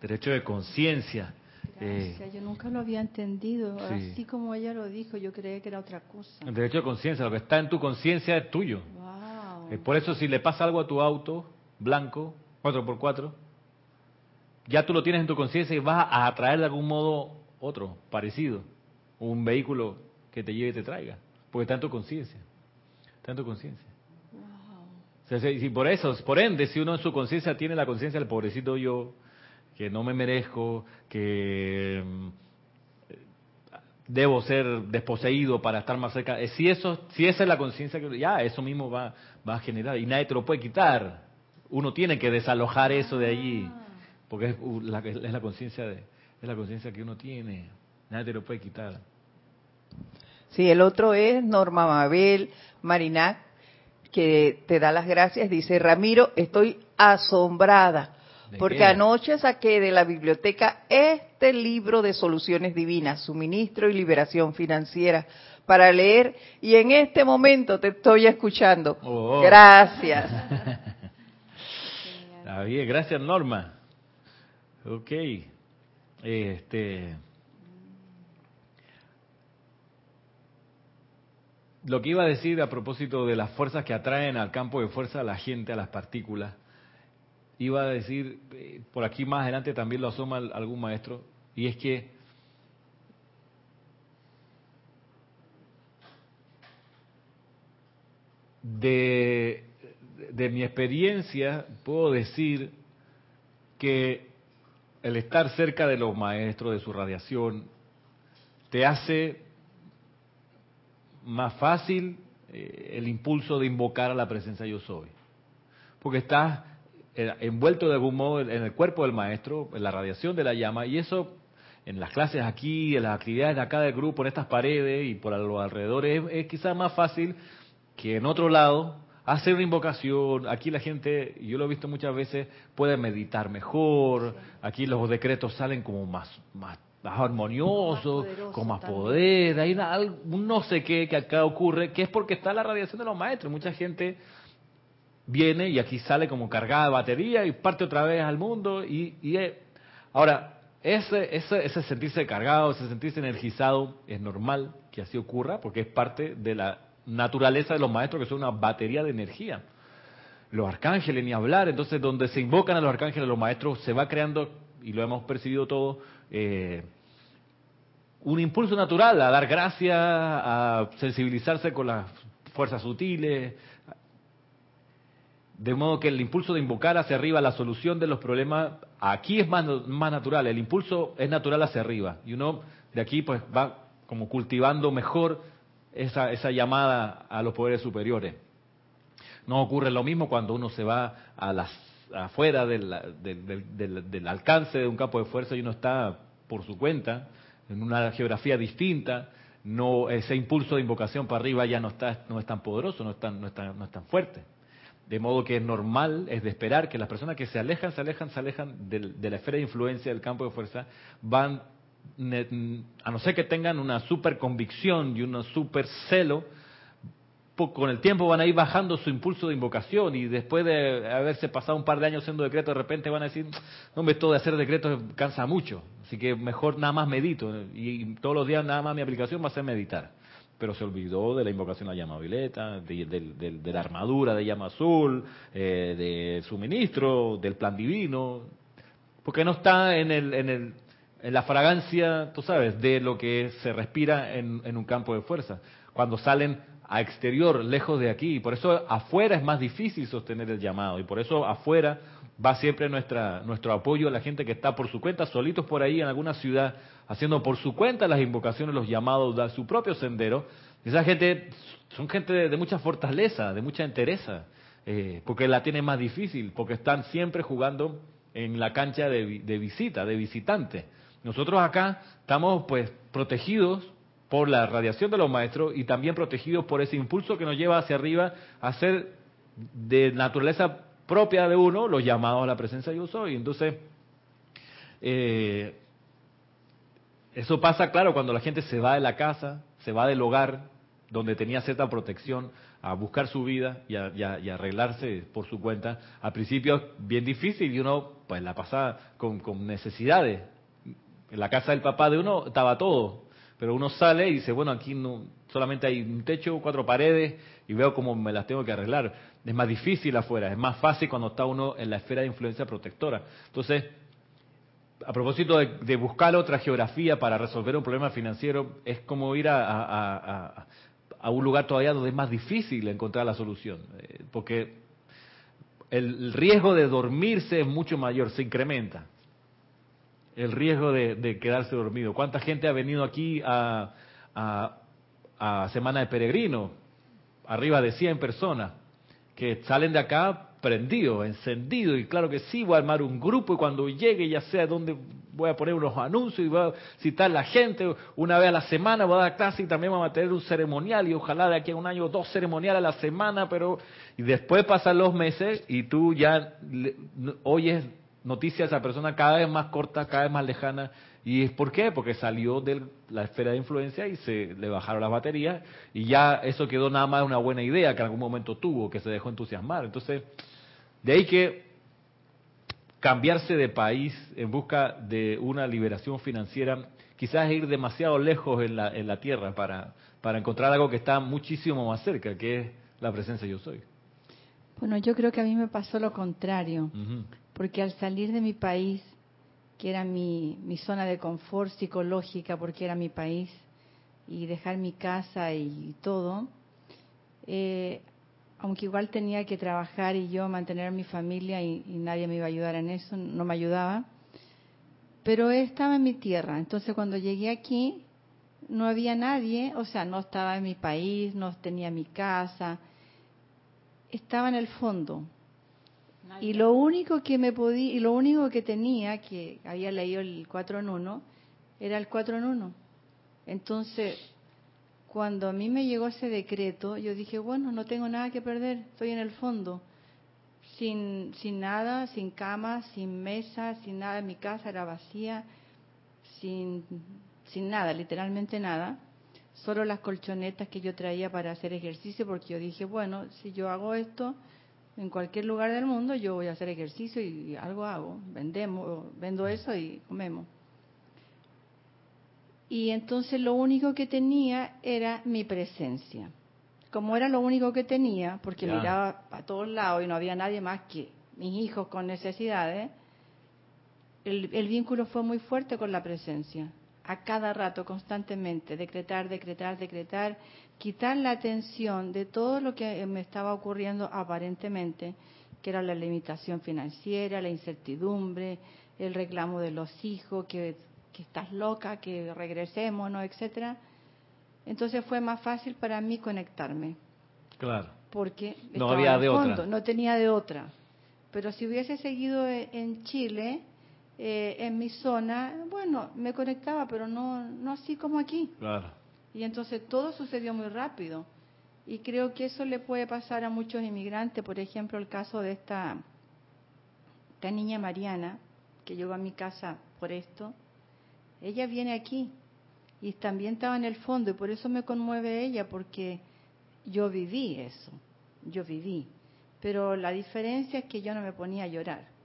Derecho de conciencia. Eh, yo nunca lo había entendido. Así como ella lo dijo, yo creía que era otra cosa. El derecho de conciencia, lo que está en tu conciencia es tuyo. Eh, por eso, si le pasa algo a tu auto blanco, 4x4, ya tú lo tienes en tu conciencia y vas a atraer de algún modo otro, parecido. Un vehículo que te lleve y te traiga. Porque está en tu conciencia en conciencia. y por eso, por ende, si uno en su conciencia tiene la conciencia del pobrecito yo, que no me merezco, que mm, debo ser desposeído para estar más cerca, eh, si eso, si esa es la conciencia que ya eso mismo va, va a generar y nadie te lo puede quitar. Uno tiene que desalojar eso de allí, porque es la, es la conciencia de, es la conciencia que uno tiene. Nadie te lo puede quitar. Sí, el otro es Norma Mabel Marinac, que te da las gracias. Dice, Ramiro, estoy asombrada porque anoche saqué de la biblioteca este libro de soluciones divinas, suministro y liberación financiera, para leer y en este momento te estoy escuchando. Oh. Gracias. Está bien, gracias Norma. Ok. Este, lo que iba a decir a propósito de las fuerzas que atraen al campo de fuerza a la gente, a las partículas, iba a decir, eh, por aquí más adelante también lo asoma algún maestro, y es que de, de mi experiencia puedo decir que el estar cerca de los maestros, de su radiación, te hace más fácil eh, el impulso de invocar a la presencia yo soy. Porque estás eh, envuelto de algún modo en el cuerpo del maestro, en la radiación de la llama, y eso en las clases aquí, en las actividades de acá del grupo, en estas paredes y por los alrededores, es, quizás más fácil que en otro lado hacer una invocación. Aquí la gente, yo lo he visto muchas veces, puede meditar mejor. Aquí los decretos salen como más, más más armonioso, con más poder, hay un no sé qué que acá ocurre, que es porque está la radiación de los maestros. Mucha gente viene y aquí sale como cargada de batería y parte otra vez al mundo. Y, eh, ahora, ese, ese, ese sentirse cargado, ese sentirse energizado, es normal que así ocurra, porque es parte de la naturaleza de los maestros, que son una batería de energía. Los arcángeles, ni hablar, entonces donde se invocan a los arcángeles, los maestros, se va creando, y lo hemos percibido todo, eh, un impulso natural a dar gracias, a sensibilizarse con las fuerzas sutiles, de modo que el impulso de invocar hacia arriba la solución de los problemas aquí es más, más natural, el impulso es natural hacia arriba y uno de aquí pues va como cultivando mejor esa, esa llamada a los poderes superiores. No ocurre lo mismo cuando uno se va a las afuera del, alcance de un campo de fuerza y uno está por su cuenta, en una geografía distinta, no ese impulso de invocación para arriba ya no está no es tan poderoso, no es tan, no es tan, no es tan fuerte. De modo que es normal, es de esperar que las personas que se alejan, se alejan, se alejan de, de la esfera de influencia del campo de fuerza, van, a no ser que tengan una super convicción y un super celo, con el tiempo van a ir bajando su impulso de invocación y después de haberse pasado un par de años haciendo decretos, de repente van a decir, no, me esto de hacer decretos cansa mucho, así que mejor nada más medito y todos los días nada más mi aplicación va a ser meditar. Pero se olvidó de la invocación a llama violeta, de, la armadura de llama azul, eh, de suministro, del plan divino, porque no está en, el, en, el, la fragancia, tú sabes, de lo que se respira en, en un campo de fuerza. Cuando salen a exterior, lejos de aquí. Y por eso afuera es más difícil sostener el llamado. Y por eso afuera va siempre nuestra, nuestro apoyo a la gente que está por su cuenta, solitos por ahí en alguna ciudad, haciendo por su cuenta las invocaciones, los llamados, da su propio sendero. Esa gente son gente de, mucha fortaleza, de mucha entereza, eh, porque la tienen más difícil, porque están siempre jugando en la cancha de, de visita, de visitante. Nosotros acá estamos pues protegidos por la radiación de los maestros y también protegidos por ese impulso que nos lleva hacia arriba a ser de naturaleza propia de uno los llamados a la presencia de yo soy. Entonces, eh, eso pasa, claro, cuando la gente se va de la casa, se va del hogar, donde tenía cierta protección, a buscar su vida y a, arreglarse por su cuenta. Al principio bien difícil y uno pues la pasa con, necesidades. En la casa del papá de uno estaba todo, pero uno sale y dice, bueno, aquí no, solamente hay un techo, cuatro paredes y veo cómo me las tengo que arreglar. Es más difícil afuera, es más fácil cuando está uno en la esfera de influencia protectora. Entonces, a propósito de, buscar otra geografía para resolver un problema financiero, es como ir a, a un lugar todavía donde es más difícil encontrar la solución, eh, porque el riesgo de dormirse es mucho mayor, se incrementa. El riesgo de, quedarse dormido. ¿Cuánta gente ha venido aquí a, a, Semana de Peregrino? Arriba de 100 personas que salen de acá prendidos, encendidos, y claro que sí, voy a armar un grupo y cuando llegue ya sea donde voy a poner unos anuncios y voy a citar a la gente una vez a la semana, voy a dar clase y también vamos a tener un ceremonial y ojalá de aquí a un año dos ceremoniales a la semana, pero y después pasan los meses y tú ya oyes noticias de esa persona cada vez más corta, cada vez más lejana. ¿Y es por qué? Porque salió de la esfera de influencia y se le bajaron las baterías y ya eso quedó nada más una buena idea que en algún momento tuvo, que se dejó entusiasmar. Entonces, de ahí que cambiarse de país en busca de una liberación financiera, quizás ir demasiado lejos en la, en la tierra para, para encontrar algo que está muchísimo más cerca, que es la presencia yo soy. Bueno, yo creo que a mí me pasó lo contrario, porque al salir de mi país, que era mi, mi zona de confort psicológica, porque era mi país, y dejar mi casa y todo, eh, aunque igual tenía que trabajar y yo mantener a mi familia y, nadie me iba a ayudar en eso, no me ayudaba, pero estaba en mi tierra. Entonces cuando llegué aquí no había nadie, o sea, no estaba en mi país, no tenía mi casa, estaba en el fondo. Y lo único que me podía, y lo único que tenía, que había leído el 4 en 1, era el 4 en 1. Entonces, cuando a mí me llegó ese decreto, yo dije, bueno, no tengo nada que perder, estoy en el fondo, sin, sin nada, sin cama, sin mesa, sin nada, mi casa era vacía, sin, sin nada, literalmente nada, solo las colchonetas que yo traía para hacer ejercicio, porque yo dije, bueno, si yo hago esto en cualquier lugar del mundo, yo voy a hacer ejercicio y algo hago, vendemos, vendo eso y comemos. Y entonces lo único que tenía era mi presencia. Como era lo único que tenía, porque miraba a todos lados y no había nadie más que mis hijos con necesidades, el, el vínculo fue muy fuerte con la presencia. A cada rato, constantemente, decretar, decretar, decretar, quitar la atención de todo lo que me estaba ocurriendo aparentemente, que era la limitación financiera, la incertidumbre, el reclamo de los hijos, que que estás loca, que regresemos, ¿no? etcétera. Entonces fue más fácil para mí conectarme. Claro. Porque no había de otra. No tenía de otra. Pero si hubiese seguido e, en Chile, eh, en mi zona, bueno, me conectaba, pero no, no así como aquí. Claro. Y entonces todo sucedió muy rápido. Y creo que eso le puede pasar a muchos inmigrantes. Por ejemplo, el caso de esta, esta niña Mariana, que llegó a mi casa por esto, ella viene aquí y también estaba en el fondo y por eso me conmueve ella porque yo viví eso, yo viví. Pero la diferencia es que yo no me ponía a llorar.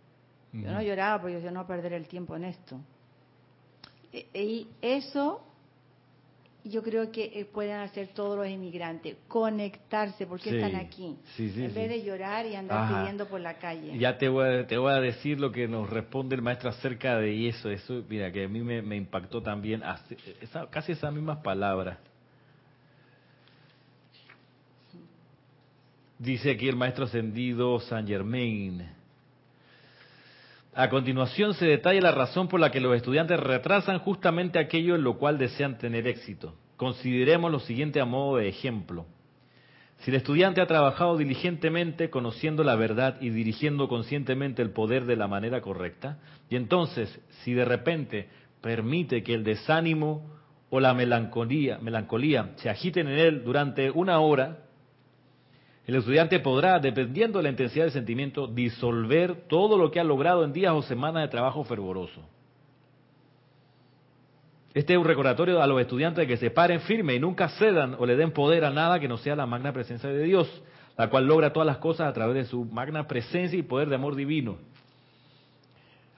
Yo no lloraba porque yo no perder el tiempo en esto. E, y eso yo creo que eh, pueden hacer todos los inmigrantes, conectarse, porque están aquí, en vez de llorar y andar pidiendo por la calle. Ya te voy, a, te voy a decir lo que nos responde el maestro acerca de eso, eso, mira, que a mí me, impactó también, casi esas mismas palabras. Dice aquí el maestro ascendido San Germain. A continuación se detalla la razón por la que los estudiantes retrasan justamente aquello en lo cual desean tener éxito. Consideremos lo siguiente a modo de ejemplo. Si el estudiante ha trabajado diligentemente conociendo la verdad y dirigiendo conscientemente el poder de la manera correcta, y entonces si de repente permite que el desánimo o la melancolía, melancolía se agiten en él durante una hora, el estudiante podrá, dependiendo de la intensidad del sentimiento, disolver todo lo que ha logrado en días o semanas de trabajo fervoroso. Este es un recordatorio a los estudiantes de que se paren firme y nunca cedan o le den poder a nada que no sea la magna presencia de Dios, la cual logra todas las cosas a través de su magna presencia y poder de amor divino.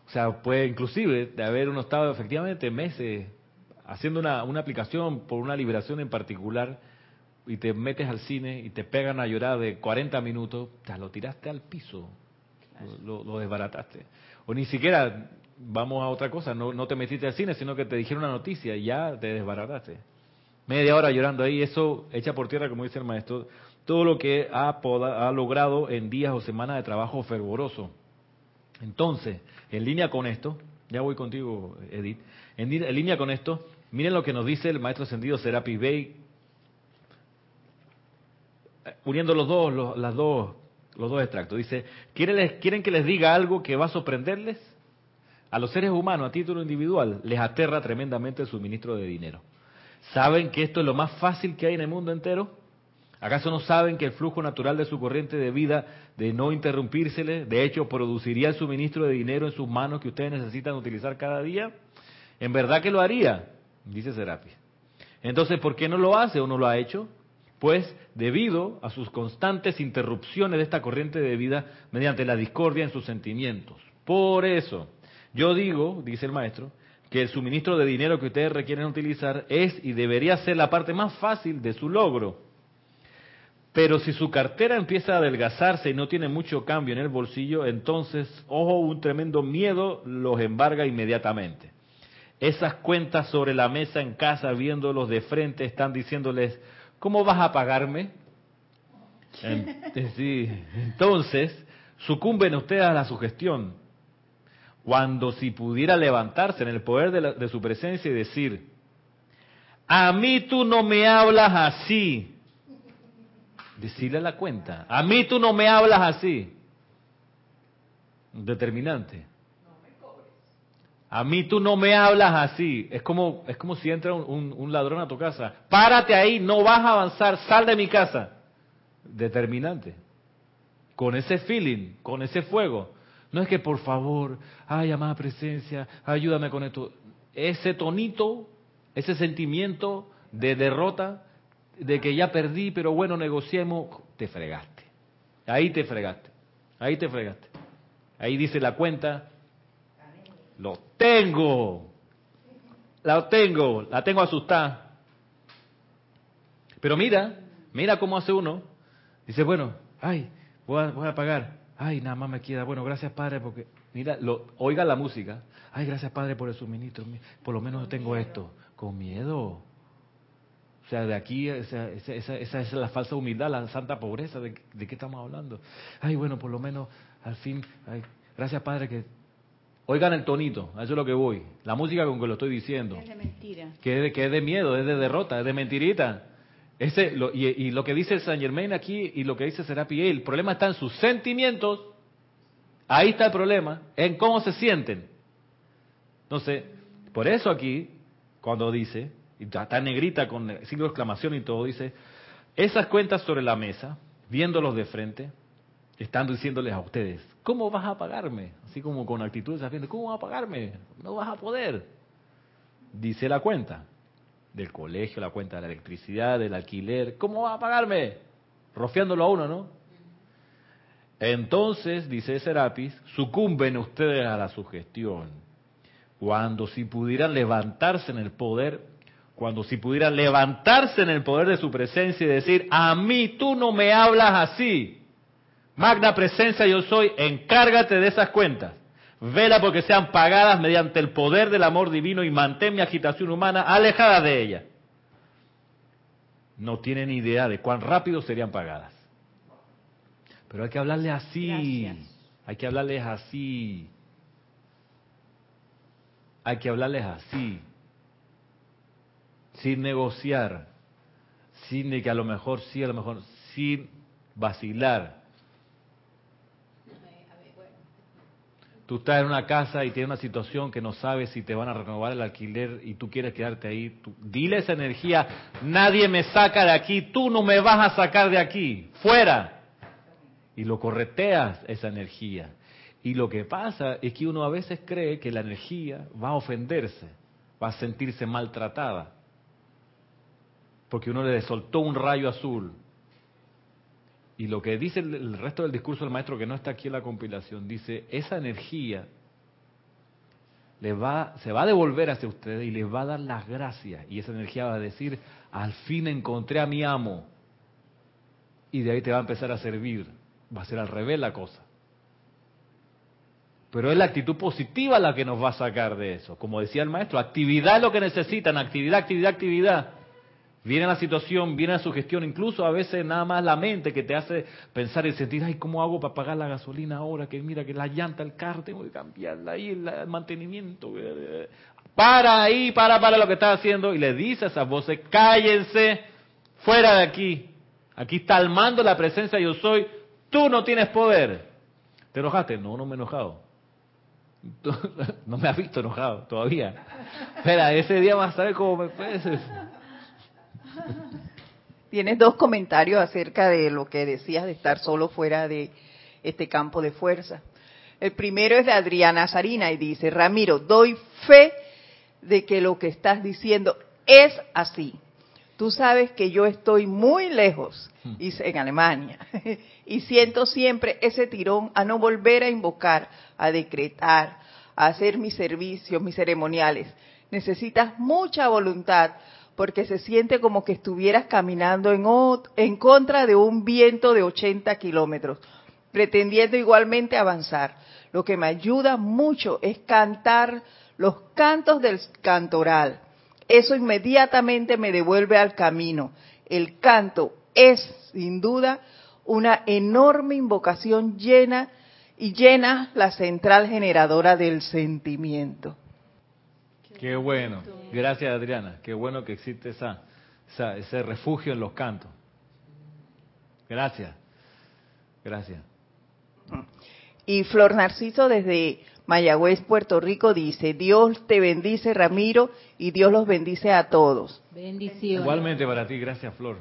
O sea, puede inclusive de haber uno estado efectivamente meses haciendo una, una aplicación por una liberación en particular y te metes al cine y te pegan a llorar de 40 minutos, te lo tiraste al piso, lo, lo desbarataste. O ni siquiera vamos a otra cosa, no, no te metiste al cine, sino que te dijeron una noticia y ya te desbarataste. Media hora llorando ahí, eso echa por tierra, como dice el maestro, todo lo que ha, ha logrado en días o semanas de trabajo fervoroso. Entonces, en línea con esto, ya voy contigo, Edith, en, en línea con esto, miren lo que nos dice el maestro ascendido Serapis Bey, uniendo los dos, los, las dos, los dos extractos. Dice, ¿quieren, ¿quieren que les diga algo que va a sorprenderles? A los seres humanos a título individual les aterra tremendamente el suministro de dinero. ¿Saben que esto es lo más fácil que hay en el mundo entero? ¿Acaso no saben que el flujo natural de su corriente de vida, de no interrumpírsele, de hecho produciría el suministro de dinero en sus manos que ustedes necesitan utilizar cada día? ¿En verdad que lo haría? Dice Serapis. Entonces, ¿por qué no lo hace o no lo ha hecho? Pues debido a sus constantes interrupciones de esta corriente de vida mediante la discordia en sus sentimientos. Por eso, yo digo, dice el maestro, que el suministro de dinero que ustedes requieren utilizar es y debería ser la parte más fácil de su logro. Pero si su cartera empieza a adelgazarse y no tiene mucho cambio en el bolsillo, entonces, ojo, un tremendo miedo los embarga inmediatamente. Esas cuentas sobre la mesa en casa, viéndolos de frente, están diciéndoles, ¿cómo vas a pagarme? Entonces, sucumben ustedes a la sugestión cuando si pudiera levantarse en el poder de, su presencia y decir, a mí tú no me hablas así, decirle la cuenta, a mí tú no me hablas así, determinante. A mí tú no me hablas así. Es como, es como si entra un, un, ladrón a tu casa. Párate ahí, no vas a avanzar, sal de mi casa. Determinante. Con ese feeling, con ese fuego. No es que por favor, ay, amada presencia, ayúdame con esto. Ese tonito, ese sentimiento de derrota, de que ya perdí, pero bueno, negociemos, te fregaste. Ahí te fregaste. Ahí te fregaste. Ahí dice la cuenta, lo tengo. La tengo, la tengo asustada. Pero mira, mira cómo hace uno. Dice, bueno, ay, voy a, voy a pagar. Ay, nada más me queda. Bueno, gracias Padre porque, mira, lo, oiga la música. Ay, gracias Padre por el suministro. Por lo menos tengo esto. Con miedo. O sea, de aquí, esa, esa, esa, es la falsa humildad, la santa pobreza. ¿De, ¿De, qué estamos hablando? Ay, bueno, por lo menos, al fin, ay, gracias Padre que... Oigan el tonito, a eso es lo que voy. La música con que lo estoy diciendo. Es de mentira. Que es de, que es de miedo, es de derrota, es de mentirita. Ese, lo, y, lo que dice Saint Germain aquí y lo que dice Serapi, el problema está en sus sentimientos. Ahí está el problema, en cómo se sienten. Entonces, por eso aquí, cuando dice, y está negrita con signo de exclamación y todo, dice, esas cuentas sobre la mesa, viéndolos de frente, están diciéndoles a ustedes, ¿cómo vas a pagarme? Así como con actitud desafiante, ¿cómo vas a pagarme? No vas a poder. Dice la cuenta del colegio, la cuenta de la electricidad, del alquiler. ¿Cómo va a pagarme? Rofiándolo a uno, ¿no? Entonces, dice Serapis, sucumben ustedes a la sugestión. Cuando si pudieran levantarse en el poder, cuando si pudieran levantarse en el poder de su presencia y decir, a mí tú no me hablas así. Magna presencia yo soy, encárgate de esas cuentas. Vela porque sean pagadas mediante el poder del amor divino y mantén mi agitación humana alejada de ella. No tienen idea de cuán rápido serían pagadas. Pero hay que hablarle así. Hay que hablarles así. Hay que hablarles así. Sin negociar. Sin de que a lo mejor sí, a lo mejor sin vacilar Tú estás en una casa y tienes una situación que no sabes si te van a renovar el alquiler y tú quieres quedarte ahí. dile esa energía, nadie me saca de aquí, tú no me vas a sacar de aquí, fuera. Y lo correteas esa energía. Y lo que pasa es que uno a veces cree que la energía va a ofenderse, va a sentirse maltratada. Porque uno le soltó un rayo azul y lo que dice el, resto del discurso del maestro, que no está aquí en la compilación, dice, esa energía va, se va a devolver hacia ustedes y les va a dar las gracias. Y esa energía va a decir, al fin encontré a mi amo. Y de ahí te va a empezar a servir. Va a ser al revés la cosa. Pero es la actitud positiva la que nos va a sacar de eso. Como decía el maestro, actividad es lo que necesitan, actividad, actividad, actividad. Viene la situación, viene la sugestión, incluso a veces nada más la mente que te hace pensar y sentir, ay, ¿cómo hago para pagar la gasolina ahora? Que mira que la llanta, el carro, tengo que cambiarla ahí, el, mantenimiento. Para ahí, para, para lo que estás haciendo y le dice a esas voces, cállense, fuera de aquí. Aquí está al mando la presencia yo soy, tú no tienes poder. ¿Te enojaste? No, no me he enojado. No me has visto enojado todavía. Espera, ese día vas a cómo me. Tienes dos comentarios acerca de lo que decías de estar solo fuera de este campo de fuerza. El primero es de Adriana Sarina y dice, Ramiro, doy fe de que lo que estás diciendo es así. Tú sabes que yo estoy muy lejos, hmm. en Alemania, y siento siempre ese tirón a no volver a invocar, a decretar, a hacer mis servicios, mis ceremoniales. Necesitas mucha voluntad porque se siente como que estuvieras caminando en, en contra de un viento de 80 kilómetros, pretendiendo igualmente avanzar. Lo que me ayuda mucho es cantar los cantos del cantoral. Eso inmediatamente me devuelve al camino. El canto es, sin duda, una enorme invocación llena y llena la central generadora del sentimiento. Qué bueno. Gracias, Adriana. Qué bueno que existe esa, ese refugio en los cantos. Gracias. Gracias. Y Flor Narciso desde Mayagüez, Puerto Rico, dice, Dios te bendice, Ramiro, y Dios los bendice a todos. Bendiciones. Igualmente para ti, gracias, Flor.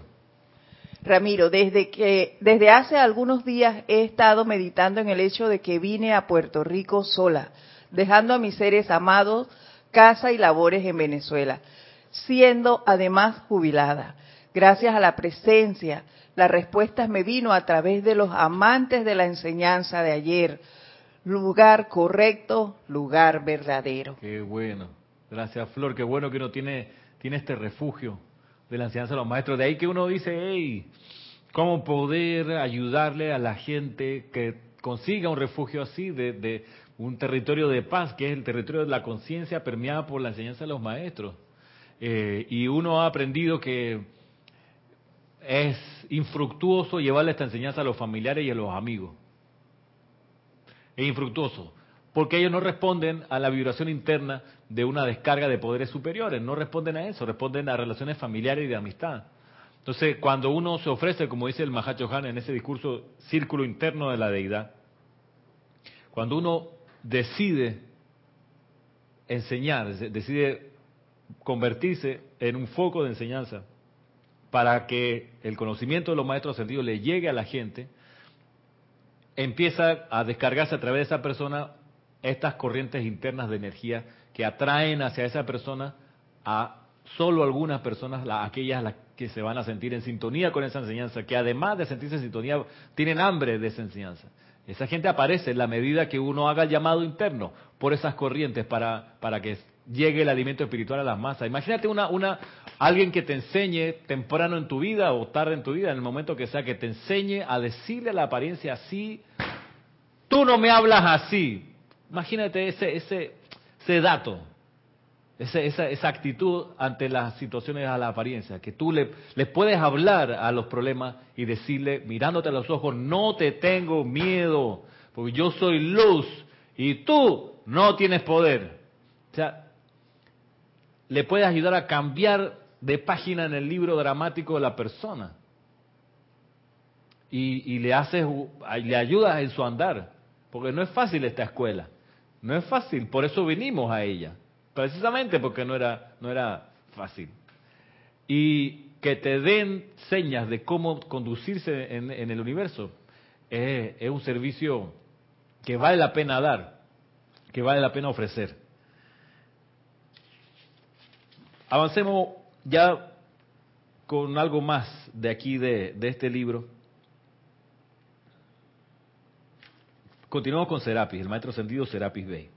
Ramiro, desde que desde hace algunos días he estado meditando en el hecho de que vine a Puerto Rico sola, dejando a mis seres amados casa y labores en Venezuela, siendo además jubilada. Gracias a la presencia, la respuesta me vino a través de los amantes de la enseñanza de ayer. Lugar correcto, lugar verdadero. Qué bueno. Gracias, Flor. Qué bueno que uno tiene, tiene este refugio de la enseñanza de los maestros. De ahí que uno dice, hey, ¿cómo poder ayudarle a la gente que consiga un refugio así de, de un territorio de paz, que es el territorio de la conciencia permeada por la enseñanza de los maestros. Eh, y uno ha aprendido que es infructuoso llevarle esta enseñanza a los familiares y a los amigos. Es infructuoso, porque ellos no responden a la vibración interna de una descarga de poderes superiores, no responden a eso, responden a relaciones familiares y de amistad. Entonces, cuando uno se ofrece, como dice el Mahacho en ese discurso, círculo interno de la deidad, cuando uno decide enseñar, decide convertirse en un foco de enseñanza para que el conocimiento de los maestros ascendidos le llegue a la gente, empieza a descargarse a través de esa persona estas corrientes internas de energía que atraen hacia esa persona a solo algunas personas, aquellas las que se van a sentir en sintonía con esa enseñanza, que además de sentirse en sintonía, tienen hambre de esa enseñanza. Esa gente aparece en la medida que uno haga el llamado interno por esas corrientes para, para que llegue el alimento espiritual a las masas. Imagínate una, una, alguien que te enseñe temprano en tu vida o tarde en tu vida, en el momento que sea, que te enseñe a decirle a la apariencia así, tú no me hablas así. Imagínate ese, ese, ese dato esa, esa, actitud ante las situaciones a la apariencia, que tú le, le puedes hablar a los problemas y decirle, mirándote a los ojos, no te tengo miedo, porque yo soy luz y tú no tienes poder. O sea, le puedes ayudar a cambiar de página en el libro dramático de la persona. Y, y le haces, le ayudas en su andar, porque no es fácil esta escuela. No es fácil, por eso vinimos a ella, precisamente porque no era, no era fácil. Y que te den señas de cómo conducirse en, el universo es, es un servicio que vale la pena dar, que vale la pena ofrecer. Avancemos ya con algo más de aquí de, de este libro. Continuamos con Serapis, el maestro sentido Serapis Bey.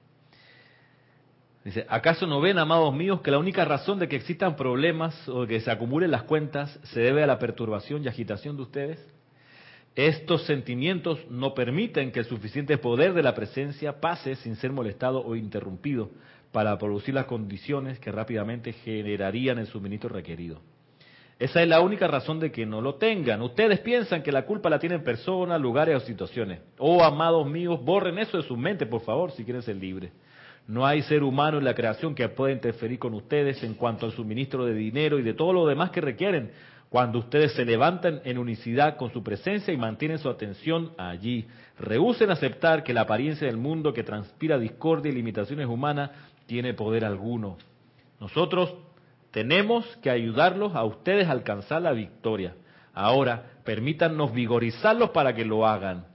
Dice, ¿acaso no ven, amados míos, que la única razón de que existan problemas o que se acumulen las cuentas se debe a la perturbación y agitación de ustedes? Estos sentimientos no permiten que el suficiente poder de la presencia pase sin ser molestado o interrumpido para producir las condiciones que rápidamente generarían el suministro requerido. Esa es la única razón de que no lo tengan. Ustedes piensan que la culpa la tienen personas, lugares o situaciones. Oh, amados míos, borren eso de su mente, por favor, si quieren ser libres. No hay ser humano en la creación que pueda interferir con ustedes en cuanto al suministro de dinero y de todo lo demás que requieren cuando ustedes se levantan en unicidad con su presencia y mantienen su atención allí. Rehúsen aceptar que la apariencia del mundo que transpira discordia y limitaciones humanas tiene poder alguno. Nosotros tenemos que ayudarlos a ustedes a alcanzar la victoria. Ahora, permítanos vigorizarlos para que lo hagan.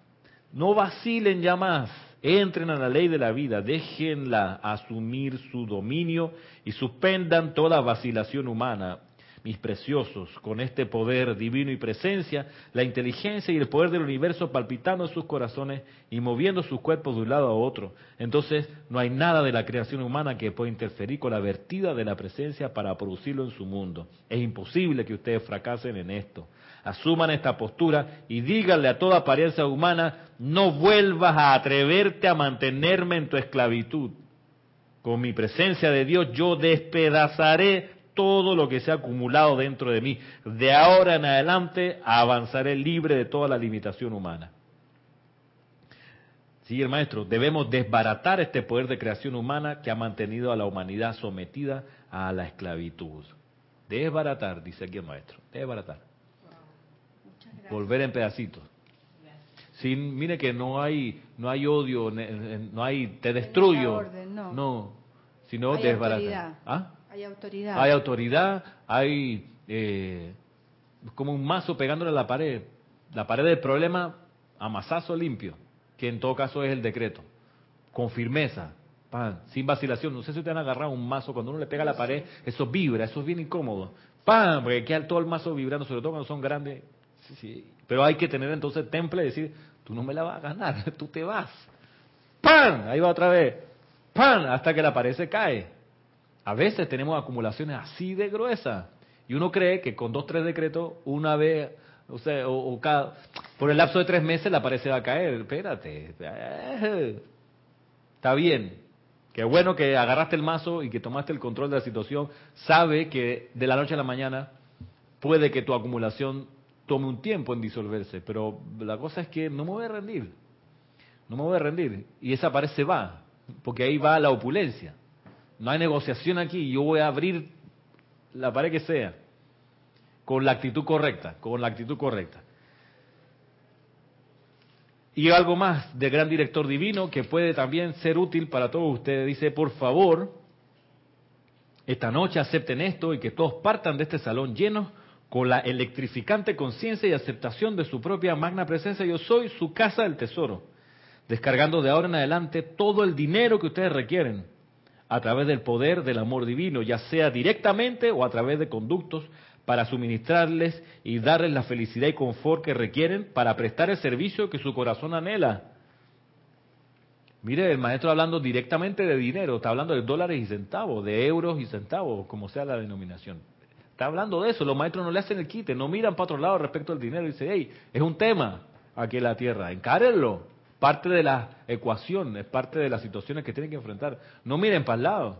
No vacilen ya más. Entren a la ley de la vida, déjenla asumir su dominio y suspendan toda vacilación humana mis preciosos, con este poder divino y presencia, la inteligencia y el poder del universo palpitando en sus corazones y moviendo sus cuerpos de un lado a otro. Entonces no hay nada de la creación humana que pueda interferir con la vertida de la presencia para producirlo en su mundo. Es imposible que ustedes fracasen en esto. Asuman esta postura y díganle a toda apariencia humana, no vuelvas a atreverte a mantenerme en tu esclavitud. Con mi presencia de Dios yo despedazaré todo lo que se ha acumulado dentro de mí. De ahora en adelante avanzaré libre de toda la limitación humana. Sigue el maestro, debemos desbaratar este poder de creación humana que ha mantenido a la humanidad sometida a la esclavitud. Desbaratar, dice aquí el maestro, desbaratar. Volver en pedacitos. Sin, mire que no hay, no hay odio, no hay, te destruyo. no. sino desbaratar. ¿Ah? Hay autoridad. Hay autoridad, hay eh, como un mazo pegándole a la pared. La pared del problema a mazazo limpio, que en todo caso es el decreto. Con firmeza, pan, sin vacilación. No sé si ustedes han agarrado un mazo, cuando uno le pega a la pared, eso vibra, eso es bien incómodo. ¡Pam! Porque queda todo el mazo vibrando, sobre todo cuando son grandes. Pero hay que tener entonces temple y decir, tú no me la vas a ganar, tú te vas. ¡Pam! Ahí va otra vez. ¡Pam! Hasta que la pared se cae. A veces tenemos acumulaciones así de gruesas y uno cree que con dos, tres decretos, una vez, o sea, o, cada, por el lapso de tres meses la pared se va a caer. Espérate, está bien. Qué bueno que agarraste el mazo y que tomaste el control de la situación. Sabe que de la noche a la mañana puede que tu acumulación tome un tiempo en disolverse, pero la cosa es que no me voy a rendir. No me voy a rendir. Y esa pared se va, porque ahí va la opulencia. No hay negociación aquí, yo voy a abrir la pared que sea, con la actitud correcta, con la actitud correcta. Y algo más de gran director divino que puede también ser útil para todos ustedes. Dice, por favor, esta noche acepten esto y que todos partan de este salón llenos con la electrificante conciencia y aceptación de su propia magna presencia. Yo soy su casa del tesoro, descargando de ahora en adelante todo el dinero que ustedes requieren a través del poder del amor divino, ya sea directamente o a través de conductos, para suministrarles y darles la felicidad y confort que requieren para prestar el servicio que su corazón anhela. Mire, el maestro hablando directamente de dinero, está hablando de dólares y centavos, de euros y centavos, como sea la denominación. Está hablando de eso, los maestros no le hacen el quite, no miran para otro lado respecto al dinero y dicen, hey, es un tema aquí en la tierra, encárenlo parte de la ecuación, es parte de las situaciones que tienen que enfrentar. No miren para el lado,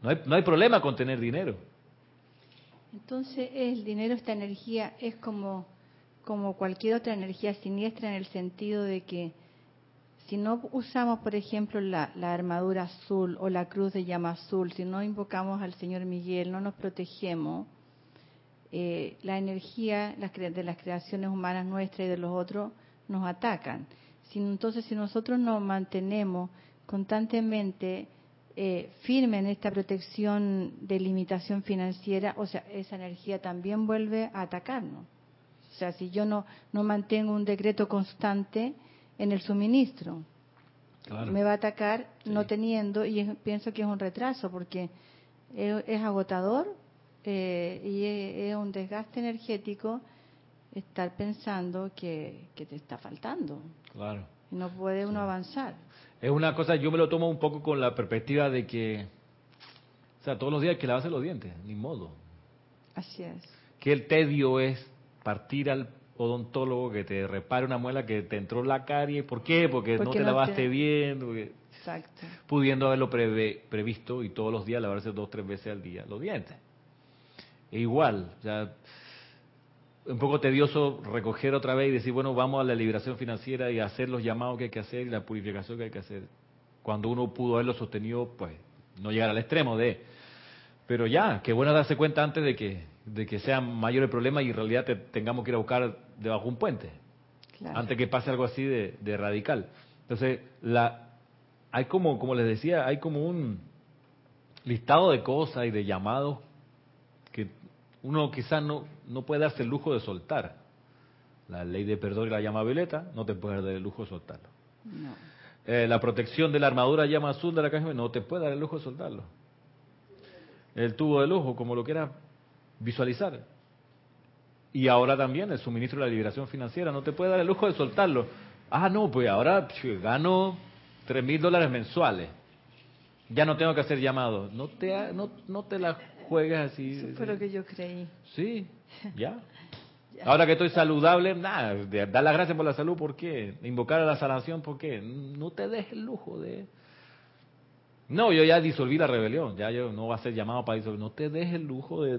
no hay, no hay problema con tener dinero. Entonces el dinero, esta energía, es como, como cualquier otra energía siniestra en el sentido de que si no usamos, por ejemplo, la, la, armadura azul o la cruz de llama azul, si no invocamos al Señor Miguel, no nos protegemos, eh, la energía de las creaciones humanas nuestras y de los otros nos atacan. Entonces, si nosotros nos mantenemos constantemente eh, firme en esta protección de limitación financiera, o sea, esa energía también vuelve a atacarnos. O sea, si yo no, no mantengo un decreto constante en el suministro, me va a atacar no teniendo, y pienso que es un retraso, porque es, agotador eh, y es, un desgaste energético estar pensando que, te está faltando. Claro. Y no puede uno avanzar. Es una cosa, yo me lo tomo un poco con la perspectiva de que, o sea, todos los días hay que lavarse los dientes, ni modo. Así es. Que el tedio es partir al odontólogo que te repare una muela que te entró la carie. ¿Por qué? Porque, no te lavaste bien. Exacto. Pudiendo haberlo previsto y todos los días lavarse dos, tres veces al día los dientes. E igual, ya un poco tedioso recoger otra vez y decir, bueno, vamos a la liberación financiera y hacer los llamados que hay que hacer y la purificación que hay que hacer. Cuando uno pudo haberlo sostenido, pues no llegar al extremo de... Pero ya, qué bueno darse cuenta antes de que, de que sea mayor el problema y en realidad te, tengamos que ir a buscar debajo de un puente. Antes que pase algo así de, de radical. Entonces, la, hay como, como les decía, hay como un listado de cosas y de llamados uno quizás no, no puede darse el lujo de soltar. La ley de perdón y la llama violeta no te puede dar el lujo de soltarlo. Eh, la protección de la armadura llama azul de la caja no te puede dar el lujo de soltarlo. El tubo de lujo, como lo quieras visualizar. Y ahora también el suministro de la liberación financiera, no te puede dar el lujo de soltarlo. Ah, no, pues ahora gano tres mil dólares mensuales. Ya no tengo que hacer llamados. No te, no, no te la juegues así. Eso fue lo que yo creí. Sí, ya. Ahora que estoy saludable, nada, dar las gracias por la salud, ¿por qué? Invocar a la sanación, ¿por qué? No te des el lujo de... No, yo ya disolví la rebelión, ya yo no va a ser llamado para disolver. No te des el lujo de,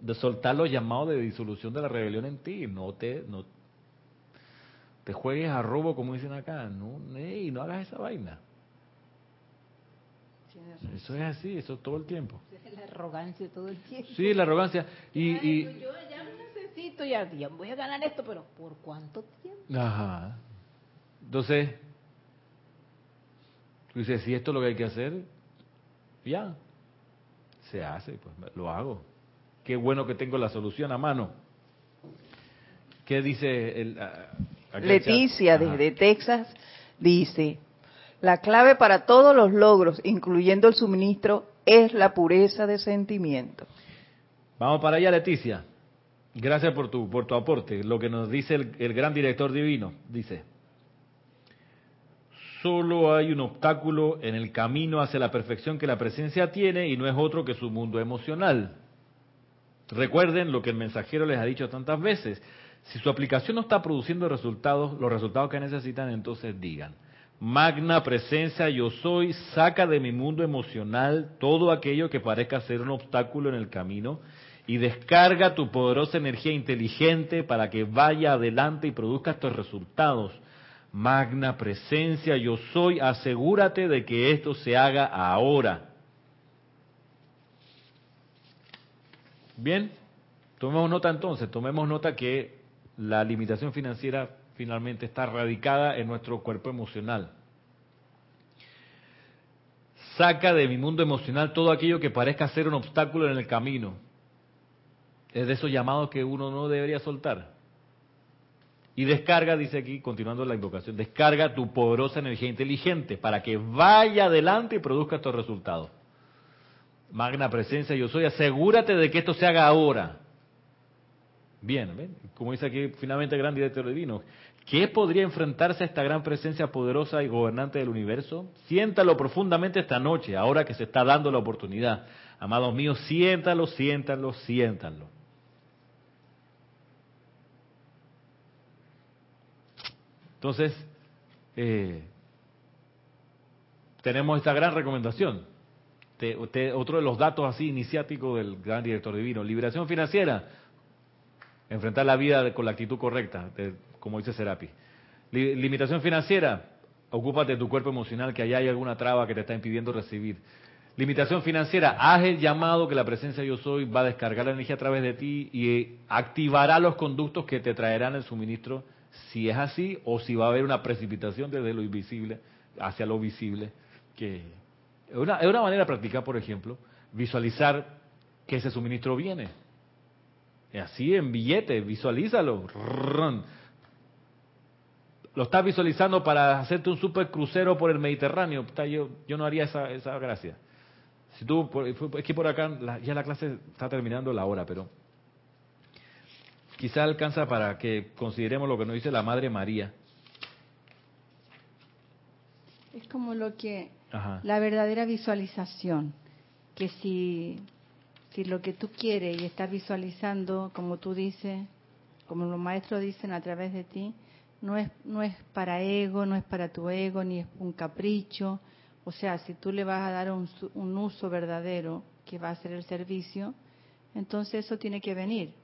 de, soltar los llamados de disolución de la rebelión en ti. No te, no te juegues a robo, como dicen acá. No, y no hagas esa vaina. Eso es así, eso todo el tiempo. La arrogancia todo el tiempo. Sí, la arrogancia. Y, y... Yo ya necesito, ya, ya voy a ganar esto, pero ¿por cuánto tiempo? Ajá. Entonces, tú dices, si esto es lo que hay que hacer, ya, se hace, pues lo hago. Qué bueno que tengo la solución a mano. ¿Qué dice el... Leticia, desde Texas, dice, la clave para todos los logros, incluyendo el suministro, es la pureza de sentimiento. Vamos para allá, Leticia. Gracias por tu, por tu aporte. Lo que nos dice el, el gran director divino, dice, solo hay un obstáculo en el camino hacia la perfección que la presencia tiene y no es otro que su mundo emocional. Recuerden lo que el mensajero les ha dicho tantas veces. Si su aplicación no está produciendo resultados, los resultados que necesitan, entonces digan, Magna presencia yo soy, saca de mi mundo emocional todo aquello que parezca ser un obstáculo en el camino y descarga tu poderosa energía inteligente para que vaya adelante y produzca estos resultados. Magna presencia yo soy, asegúrate de que esto se haga ahora. Bien, tomemos nota entonces, tomemos nota que la limitación financiera finalmente está radicada en nuestro cuerpo emocional. Saca de mi mundo emocional todo aquello que parezca ser un obstáculo en el camino. Es de esos llamados que uno no debería soltar. Y descarga, dice aquí, continuando la invocación, descarga tu poderosa energía inteligente para que vaya adelante y produzca estos resultados. Magna presencia yo soy, asegúrate de que esto se haga ahora. Bien, ¿ven? como dice aquí finalmente el gran director divino, ¿qué podría enfrentarse a esta gran presencia poderosa y gobernante del universo? Siéntalo profundamente esta noche, ahora que se está dando la oportunidad. Amados míos, siéntalo, siéntalo, siéntalo. Entonces, eh, tenemos esta gran recomendación. otro de los datos así iniciáticos del gran director divino, liberación financiera enfrentar la vida con la actitud correcta, como dice Serapi. Limitación financiera, ocúpate de tu cuerpo emocional, que allá hay alguna traba que te está impidiendo recibir. Limitación financiera, haz el llamado que la presencia yo soy va a descargar la energía a través de ti y activará los conductos que te traerán el suministro, si es así, o si va a haber una precipitación desde lo invisible hacia lo visible. que es una, manera de practicar, por ejemplo, visualizar que ese suministro viene. Así en billete, visualízalo. Lo estás visualizando para hacerte un super crucero por el Mediterráneo. Yo, yo no haría esa, esa gracia. Si tú, por- es que por acá la- ya la clase está terminando la hora, pero quizá alcanza para que consideremos lo que nos dice la Madre María. Es como lo que Ajá. la verdadera visualización, que si si lo que tú quieres y estás visualizando, como tú dices, como los maestros dicen a través de ti, no es no es para ego, no es para tu ego ni es un capricho. O sea, si tú le vas a dar un, un uso verdadero que va a ser el servicio, entonces eso tiene que venir.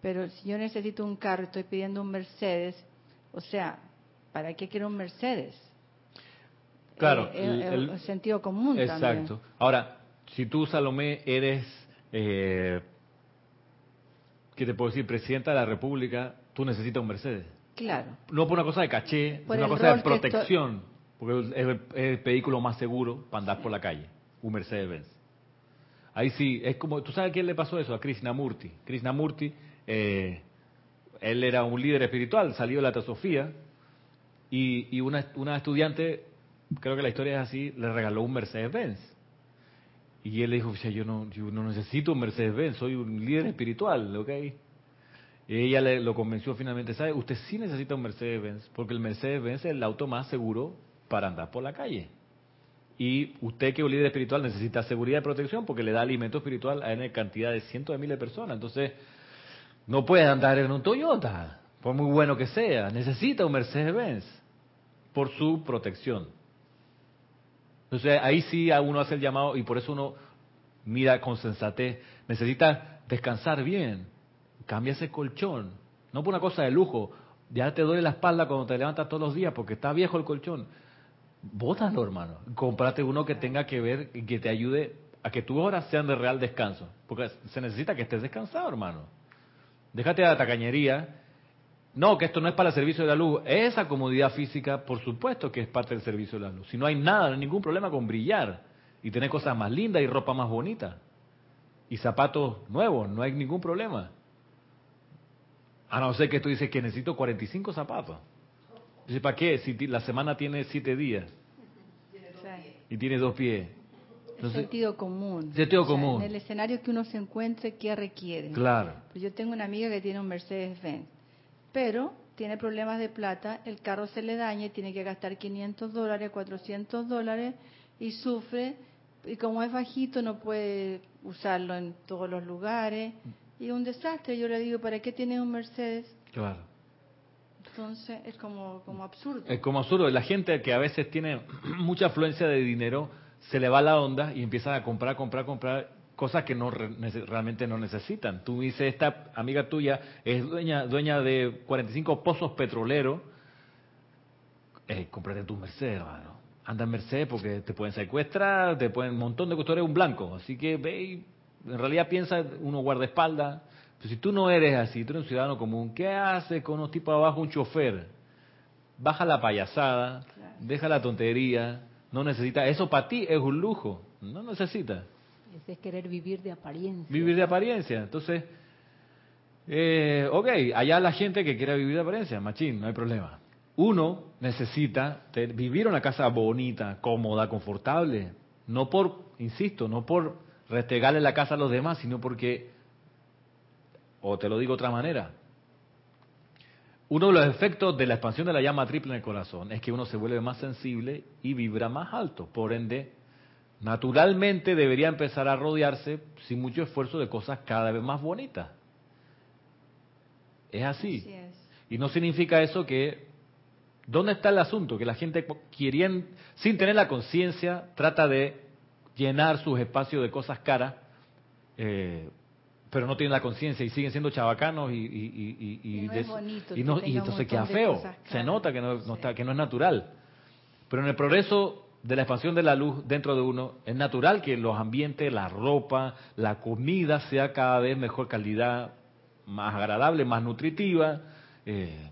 Pero si yo necesito un carro, estoy pidiendo un Mercedes, o sea, ¿para qué quiero un Mercedes? Claro, Eh, el- eh, el- el sentido común también. Exacto. Ahora, si tú, Salomé, eres, eh, ¿qué te puedo decir? Presidenta de la República, tú necesitas un Mercedes. Claro. No por una cosa de caché, Por una cosa de protección. Porque es el, es el vehículo más seguro para andar por la calle, un Mercedes-Benz. Ahí sí, es como, ¿tú sabes a quién le pasó eso? A Krishnamurti. Krishnamurti, eh, él era un líder espiritual, salió de la teosofía, y, y una, una estudiante, creo que la historia es así, le regaló un Mercedes-Benz. Y él le dijo, "O sea, yo no, yo no necesito un Mercedes-Benz, soy un líder espiritual, ¿ok? Ella le, lo convenció finalmente, ¿sabe? Usted sí necesita un Mercedes-Benz, porque el Mercedes-Benz es el auto más seguro para andar por la calle. Y usted que es un líder espiritual necesita seguridad y protección porque le da alimento espiritual a una cantidad de cientos de miles de personas. Entonces, no puede andar en un Toyota, por muy bueno que sea. Necesita un Mercedes-Benz por su protección. Entonces, ahí sí a uno hace el llamado y por eso uno mira con sensatez. Necesita descansar bien. Cambia ese colchón. No por una cosa de lujo. Ya te duele la espalda cuando te levantas todos los días porque está viejo el colchón. Bótalo, hermano. Comprate uno que tenga que ver y que te ayude a que tus horas sean de real descanso. Porque se necesita que estés descansado, hermano. Déjate de la tacañería. No, que esto no es para el servicio de la luz. Esa comodidad física, por supuesto que es parte del servicio de la luz. Si no hay nada, no hay ningún problema con brillar y tener cosas más lindas y ropa más bonita y zapatos nuevos, no hay ningún problema. A no ser que tú dices que necesito 45 zapatos. Dice, ¿para qué? Si la semana tiene siete días O sea, y tiene dos pies. el Entonces, sentido común. Sentido O sea, común. En el escenario que uno se encuentre, ¿qué requiere? claro. Pues yo tengo una amiga que tiene un Mercedes-Benz, pero tiene problemas de plata, el carro se le daña y tiene que gastar 500 dólares, 400 dólares y sufre. Y como es bajito, no puede usarlo en todos los lugares. Y un desastre. Yo le digo, ¿para qué tienes un Mercedes? Claro. Entonces es como, como absurdo. Es como absurdo. La gente que a veces tiene mucha afluencia de dinero se le va la onda y empiezan a comprar, comprar, comprar cosas que no realmente no necesitan. Tú dices, esta amiga tuya es dueña, dueña de 45 pozos petroleros. Eh, cómprate tu Mercedes, hermano. Anda en Mercedes porque te pueden secuestrar, te pueden un montón de cosas, un blanco. Así que ve y en realidad piensa, uno guardaespaldas. Pero si tú no eres así, tú eres un ciudadano común, ¿qué haces con unos tipos abajo, un chofer? Baja la payasada, deja la tontería, no necesita, eso para ti es un lujo, no necesita Ese es querer vivir de apariencia. vivir de apariencia. Entonces, eh, ok, allá la gente que quiera vivir de apariencia, machín, no hay problema. Uno necesita vivir una casa bonita, cómoda, confortable, no por, insisto, no por restregarle la casa a los demás, sino porque, o te lo digo de otra manera, uno de los efectos de la expansión de la llama triple en el corazón es que uno se vuelve más sensible y vibra más alto. Por ende, naturalmente debería empezar a rodearse sin mucho esfuerzo de cosas cada vez más bonitas. Es así. Así es. Y no significa eso que... ¿Dónde está el asunto? Que la gente, sin tener la conciencia, trata de llenar sus espacios de cosas caras, eh, pero no tienen la conciencia y siguen siendo chabacanos y, y, y, no es bonito no- entonces queda feo. Se nota que no, no Sí. está, que no es natural. Pero en el progreso de la expansión de la luz dentro de uno, es natural que los ambientes, la ropa, la comida sea cada vez mejor calidad, más agradable, más nutritiva. Eh,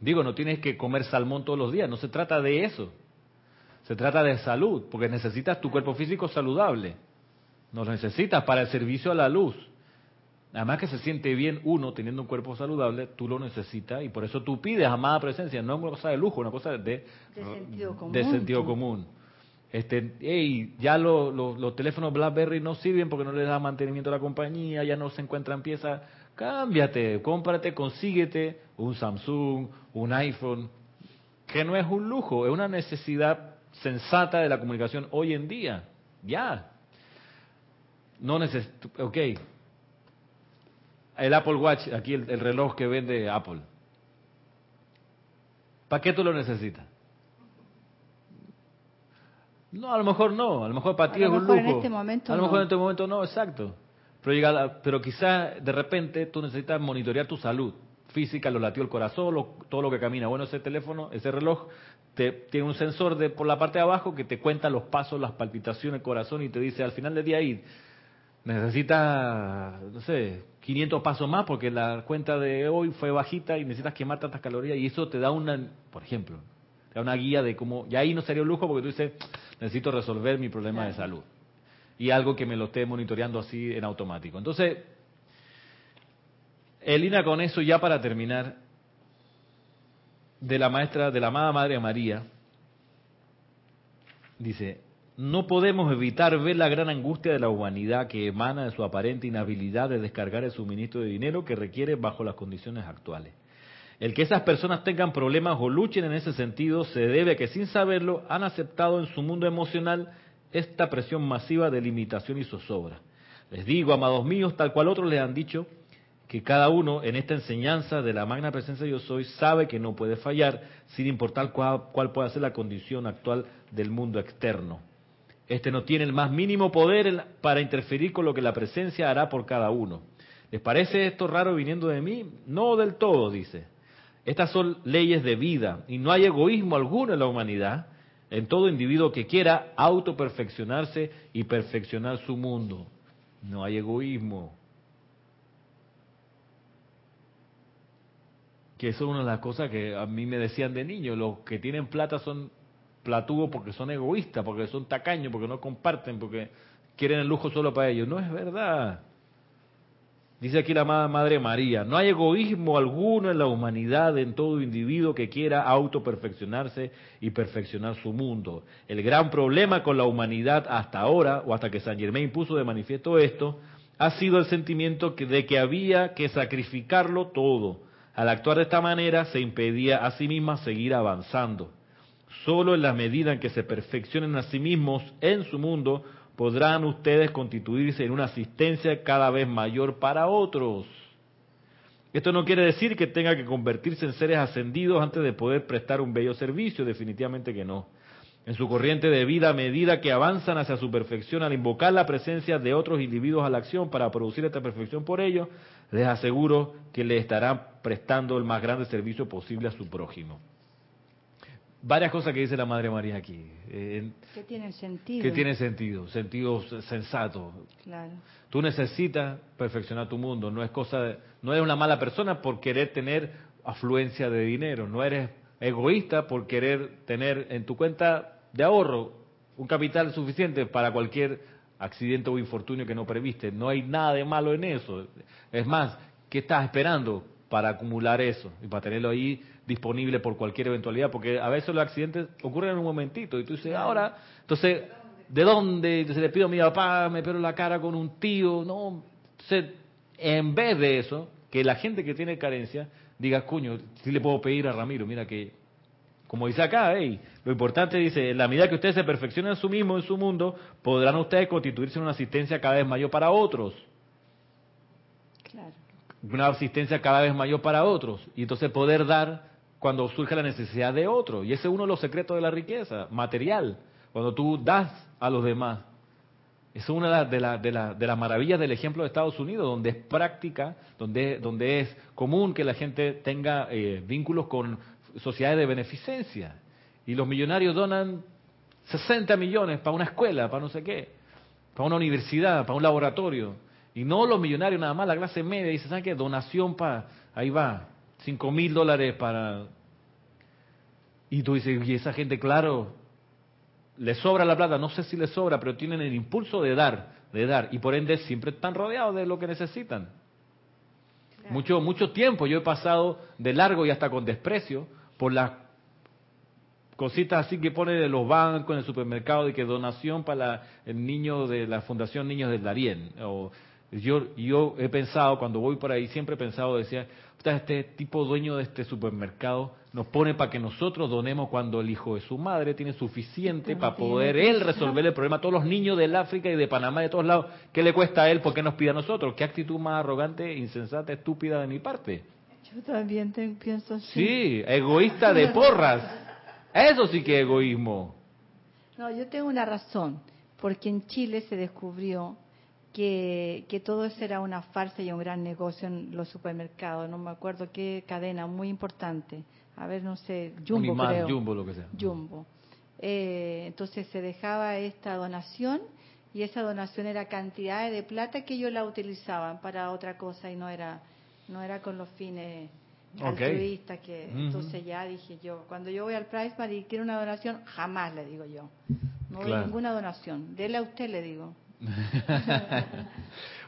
digo, no tienes que comer salmón todos los días, no se trata de eso. Se trata de salud, porque necesitas tu cuerpo físico saludable. No lo necesitas para el servicio a la luz. Además que se siente bien uno teniendo un cuerpo saludable, tú lo necesitas y por eso tú pides amada presencia. No es una cosa de lujo, una cosa de, De sentido común. de sentido común. Este, hey, ya lo- lo- los teléfonos BlackBerry no sirven porque no les da mantenimiento a la compañía, ya no se encuentran piezas. Cámbiate, cómprate, consíguete un Samsung, un iPhone, que no es un lujo, es una necesidad sensata de la comunicación hoy en día. Ya. No necesitas, ok. El Apple Watch, aquí el, el reloj que vende Apple. ¿Para qué tú lo necesitas? No, a lo mejor no, a lo mejor para ti es un mejor lujo. en este momento a lo mejor no. en este momento no, exacto. Pero llega la- pero quizás de repente tú necesitas monitorear tu salud física, los latidos del corazón, lo- todo lo que camina. Bueno, ese teléfono, ese reloj te, tiene un sensor de por la parte de abajo que te cuenta los pasos, las palpitaciones del corazón y te dice al final del día ahí necesitas, no sé, 500 pasos más porque la cuenta de hoy fue bajita y necesitas quemar tantas calorías y eso te da una, por ejemplo, te da una guía de cómo, y ahí no sería un lujo porque tú dices, necesito resolver mi problema de salud. Y algo que me lo esté monitoreando así en automático. Entonces, en línea con eso, ya para terminar, de la maestra, de la amada Madre María, dice, no podemos evitar ver la gran angustia de la humanidad que emana de su aparente inhabilidad de descargar el suministro de dinero que requiere bajo las condiciones actuales. El que esas personas tengan problemas o luchen en ese sentido se debe a que sin saberlo han aceptado en su mundo emocional esta presión masiva de limitación y zozobra. Les digo, amados míos, tal cual otros les han dicho, que cada uno en esta enseñanza de la magna presencia yo soy sabe que no puede fallar, sin importar cuál, cuál pueda ser la condición actual del mundo externo. Este no tiene el más mínimo poder para interferir con lo que la presencia hará por cada uno. ¿Les parece esto raro viniendo de mí? No del todo, dice. Estas son leyes de vida y no hay egoísmo alguno en la humanidad, en todo individuo que quiera autoperfeccionarse y perfeccionar su mundo. No hay egoísmo. Que eso es una de las cosas que a mí me decían de niño, los que tienen plata son platudos porque son egoístas, porque son tacaños, porque no comparten, porque quieren el lujo solo para ellos. No es verdad. Dice aquí la amada Madre María, no hay egoísmo alguno en la humanidad, en todo individuo que quiera autoperfeccionarse y perfeccionar su mundo. El gran problema con la humanidad hasta ahora, o hasta que San Germain puso de manifiesto esto, ha sido el sentimiento de que había que sacrificarlo todo. Al actuar de esta manera se impedía a sí misma seguir avanzando. Solo en la medida en que se perfeccionen a sí mismos en su mundo, podrán ustedes constituirse en una asistencia cada vez mayor para otros. Esto no quiere decir que tenga que convertirse en seres ascendidos antes de poder prestar un bello servicio, definitivamente que no. En su corriente de vida, a medida que avanzan hacia su perfección, al invocar la presencia de otros individuos a la acción para producir esta perfección por ellos, les aseguro que le estarán prestando el más grande servicio posible a su prójimo. Varias cosas que dice la Madre María aquí, eh, Que tiene sentido. que tiene sentido, sentido sensato. Claro. Tú necesitas perfeccionar tu mundo, no es cosa de- no eres una mala persona por querer tener afluencia de dinero, no eres egoísta por querer tener en tu cuenta de ahorro un capital suficiente para cualquier accidente o infortunio que no previste. No hay nada de malo en eso. Es más, ¿qué estás esperando para acumular eso y para tenerlo ahí disponible por cualquier eventualidad? Porque a veces los accidentes ocurren en un momentito y tú dices, ahora, entonces, ¿de dónde? Entonces le pido a mi papá, me pego la cara con un tío, no. Entonces, en vez de eso, que la gente que tiene carencia diga, coño, si le puedo pedir a Ramiro, mira que como dice acá, hey, lo importante dice, en la medida que ustedes se perfeccionen en su mismo, en su mundo, podrán ustedes constituirse en una asistencia cada vez mayor para otros. Claro. Una asistencia cada vez mayor para otros. Y entonces poder dar cuando surge la necesidad de otro. Y ese es uno de los secretos de la riqueza, material. Cuando tú das a los demás. Es una de, las- de, la- de, la- de las maravillas del ejemplo de Estados Unidos, donde es práctica, donde, donde es común que la gente tenga eh, vínculos con sociedades de beneficencia. Y los millonarios donan 60 millones para una escuela, para no sé qué, para una universidad, para un laboratorio. Y no los millonarios nada más, la clase media dice, ¿saben qué? Donación para, ahí va, 5 mil dólares para... Y tú dices, y esa gente, claro, le sobra la plata, no sé si le sobra, pero tienen el impulso de dar, de dar, y por ende siempre están rodeados de lo que necesitan. Mucho, mucho tiempo yo he pasado de largo y hasta con desprecio por las cositas así que pone de los bancos en el supermercado de que donación para el niño de la Fundación Niños del Darién. O, yo, yo he pensado, cuando voy por ahí, siempre he pensado, decía, este tipo dueño de este supermercado nos pone para que nosotros donemos cuando el hijo de su madre tiene suficiente para poder él resolver el problema a todos los niños del África y de Panamá, de todos lados. ¿Qué le cuesta a él? ¿Por qué nos pide a nosotros? ¿Qué actitud más arrogante, insensata, estúpida de mi parte? Yo también pienso así. Sí, egoísta de porras. Eso sí que es egoísmo. No, yo tengo una razón, porque en Chile se descubrió que, que, todo eso era una farsa y un gran negocio en los supermercados. No me acuerdo qué cadena, muy importante. A ver, no sé, Jumbo creo. Jumbo, lo que sea. Jumbo. Eh, entonces se dejaba esta donación y esa donación era cantidad de plata que ellos la utilizaban para otra cosa y no era no era con los fines altruistas que entonces ya dije yo cuando yo voy al Price y quiero una donación jamás le digo yo. No doy ninguna donación. Dele a usted le digo.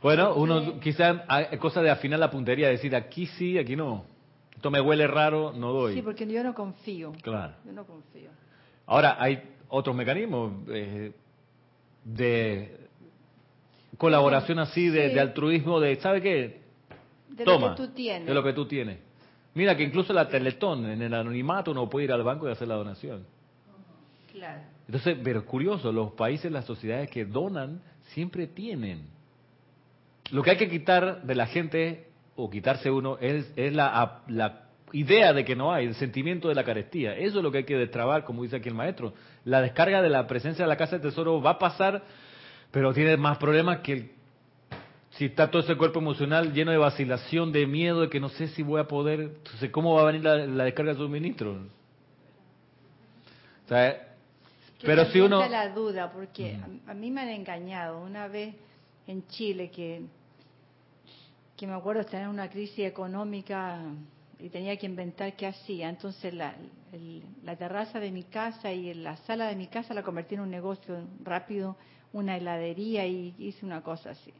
Bueno uno quizás hay cosa de afinar la puntería decir aquí sí aquí no. Esto me huele raro no doy. Sí porque yo no confío. Claro. Yo no confío. Ahora hay otros mecanismos eh, de colaboración así de, de altruismo de sabe qué de Toma, lo que tú tienes. De lo que tú tienes. Mira que incluso la Teletón, en el anonimato, uno puede ir al banco y hacer la donación. Claro. Entonces, pero curioso, los países, las sociedades que donan, siempre tienen. Lo que hay que quitar de la gente, o quitarse uno, es, es la, la idea de que no hay, el sentimiento de la carestía. Eso es lo que hay que destrabar, como dice aquí el maestro. La descarga de la presencia de la Casa de Tesoro va a pasar, pero tiene más problemas que el si está todo ese cuerpo emocional lleno de vacilación, de miedo, de que no sé si voy a poder, entonces ¿cómo va a venir la, descarga de suministro? O sea, pero si uno... la duda, porque a, mí me han engañado una vez en Chile que, que me acuerdo tener una crisis económica y tenía que inventar qué hacía. Entonces la, la terraza de mi casa y la sala de mi casa la convertí en un negocio rápido, una heladería y hice una cosa así.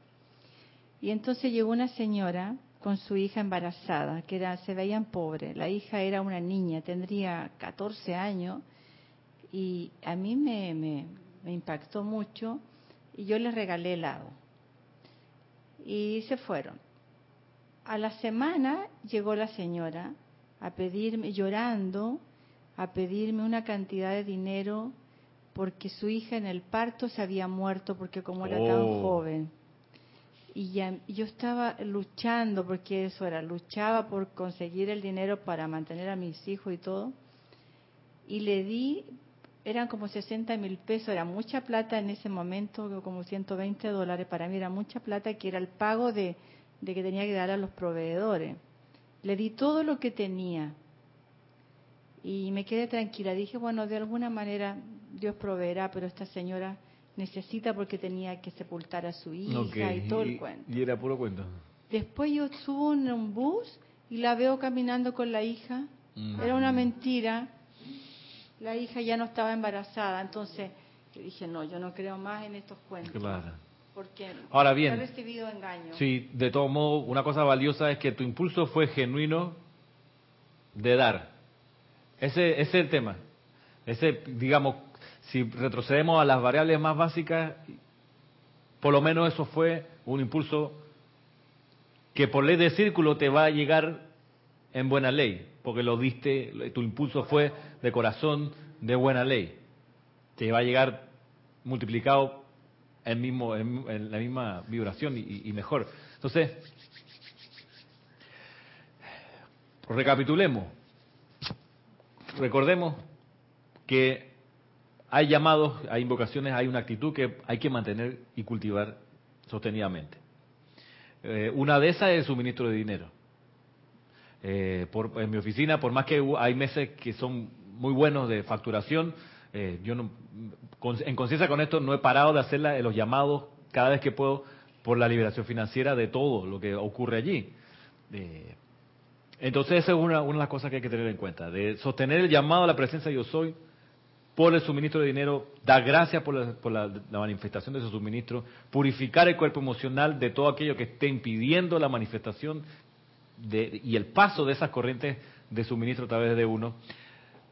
Y entonces llegó una señora con su hija embarazada, que era, se veían pobres. La hija era una niña, tendría 14 años, y a mí me, me, impactó mucho, y yo les regalé helado. Y se fueron. A la semana llegó la señora a pedirme, llorando, a pedirme una cantidad de dinero porque su hija en el parto se había muerto porque como era tan Oh. joven y ya, yo estaba luchando, porque eso era, luchaba por conseguir el dinero para mantener a mis hijos y todo, y le di, eran como 60 mil pesos, era mucha plata en ese momento, como 120 dólares, para mí era mucha plata, que era el pago de, de que tenía que dar a los proveedores. Le di todo lo que tenía y me quedé tranquila, dije, bueno, de alguna manera Dios proveerá, pero esta señora necesita porque tenía que sepultar a su hija Ok, y todo el cuento. Y era puro cuento. Después yo subo en un bus y la veo caminando con la hija. Mm. Era una mentira. La hija ya no estaba embarazada. Entonces yo dije, no, yo no creo más en estos cuentos. Claro. Porque Ahora bien, he recibido engaños. Sí, de todo modo, una cosa valiosa es que tu impulso fue genuino de dar. Ese, ese es el tema. Ese, digamos, si retrocedemos a las variables más básicas, por lo menos eso fue un impulso que por ley de círculo te va a llegar en buena ley, porque lo diste, tu impulso fue de corazón de buena ley. Te va a llegar multiplicado en, mismo, en, la misma vibración y mejor. Entonces, recapitulemos. Recordemos que hay llamados, hay invocaciones, hay una actitud que hay que mantener y cultivar sostenidamente. Eh, una de esas es el suministro de dinero. Eh, en mi oficina, por más que hay meses que son muy buenos de facturación, eh, yo no, en conciencia con esto no he parado de hacer los llamados cada vez que puedo por la liberación financiera de todo lo que ocurre allí. Entonces esa es una, de las cosas que hay que tener en cuenta, de sostener el llamado a la presencia yo soy por el suministro de dinero, dar gracias por, la, manifestación de ese suministro, purificar el cuerpo emocional de todo aquello que esté impidiendo la manifestación y el paso de esas corrientes de suministro a través de uno.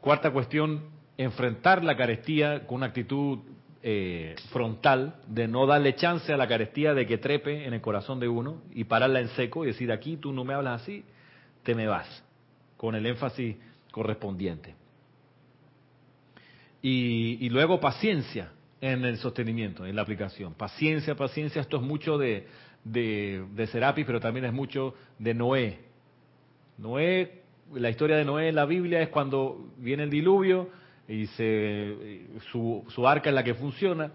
Cuarta cuestión, enfrentar la carestía con una actitud eh, frontal de no darle chance a la carestía de que trepe en el corazón de uno y pararla en seco y decir aquí tú no me hablas así, te me vas, con el énfasis correspondiente. Y, luego paciencia en el sostenimiento, en la aplicación. Paciencia, paciencia, esto es mucho de, de, de Serapis, pero también es mucho de Noé. Noé, la historia de Noé en la Biblia es cuando viene el diluvio, y se, su, su arca es la que funciona.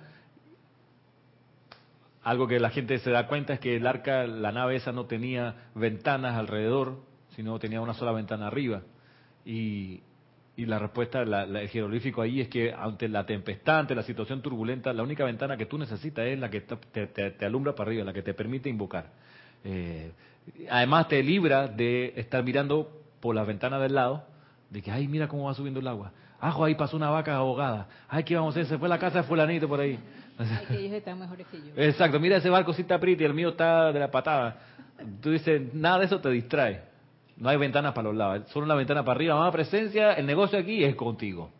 Algo que la gente se da cuenta es que el arca, la nave esa no tenía ventanas alrededor, sino tenía una sola ventana arriba. Y, y la respuesta, la, el jeroglífico ahí es que ante la tempestad, ante la situación turbulenta, la única ventana que tú necesitas es la que te, te, alumbra para arriba, la que te permite invocar. Eh, además te libra de estar mirando por las ventanas del lado, de que, ay, mira cómo va subiendo el agua. Ajo, ahí pasó una vaca ahogada. Ay, ¿qué vamos a hacer? Se fue a la casa de fulanito por ahí. Ay, que ellos están mejores que yo. Exacto, mira ese barco sí está y el mío está de la patada. Tú dices, nada de eso te distrae. No hay ventanas para los lados, solo una ventana para arriba. Más presencia, el negocio aquí es contigo.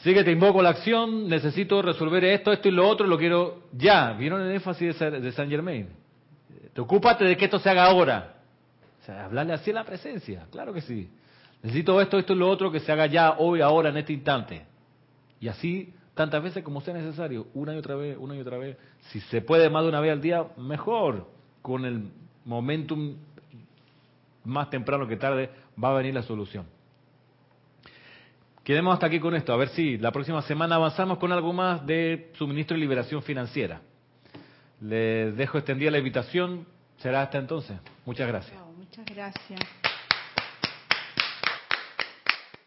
Así que te invoco la acción, necesito resolver esto, esto y lo otro, lo quiero ya. ¿Vieron el énfasis de San Germain? Te ocúpate de que esto se haga ahora. O sea, hablarle así a la presencia, claro que sí. Necesito esto, esto y lo otro que se haga ya, hoy, ahora, en este instante. Y así tantas veces como sea necesario, una y otra vez, una y otra vez. Si se puede más de una vez al día, mejor. Con el momentum más temprano que tarde va a venir la solución. Quedemos hasta aquí con esto, a ver si la próxima semana avanzamos con algo más de suministro y liberación financiera. Les dejo extendida la invitación, será hasta entonces. Muchas gracias. muchas gracias.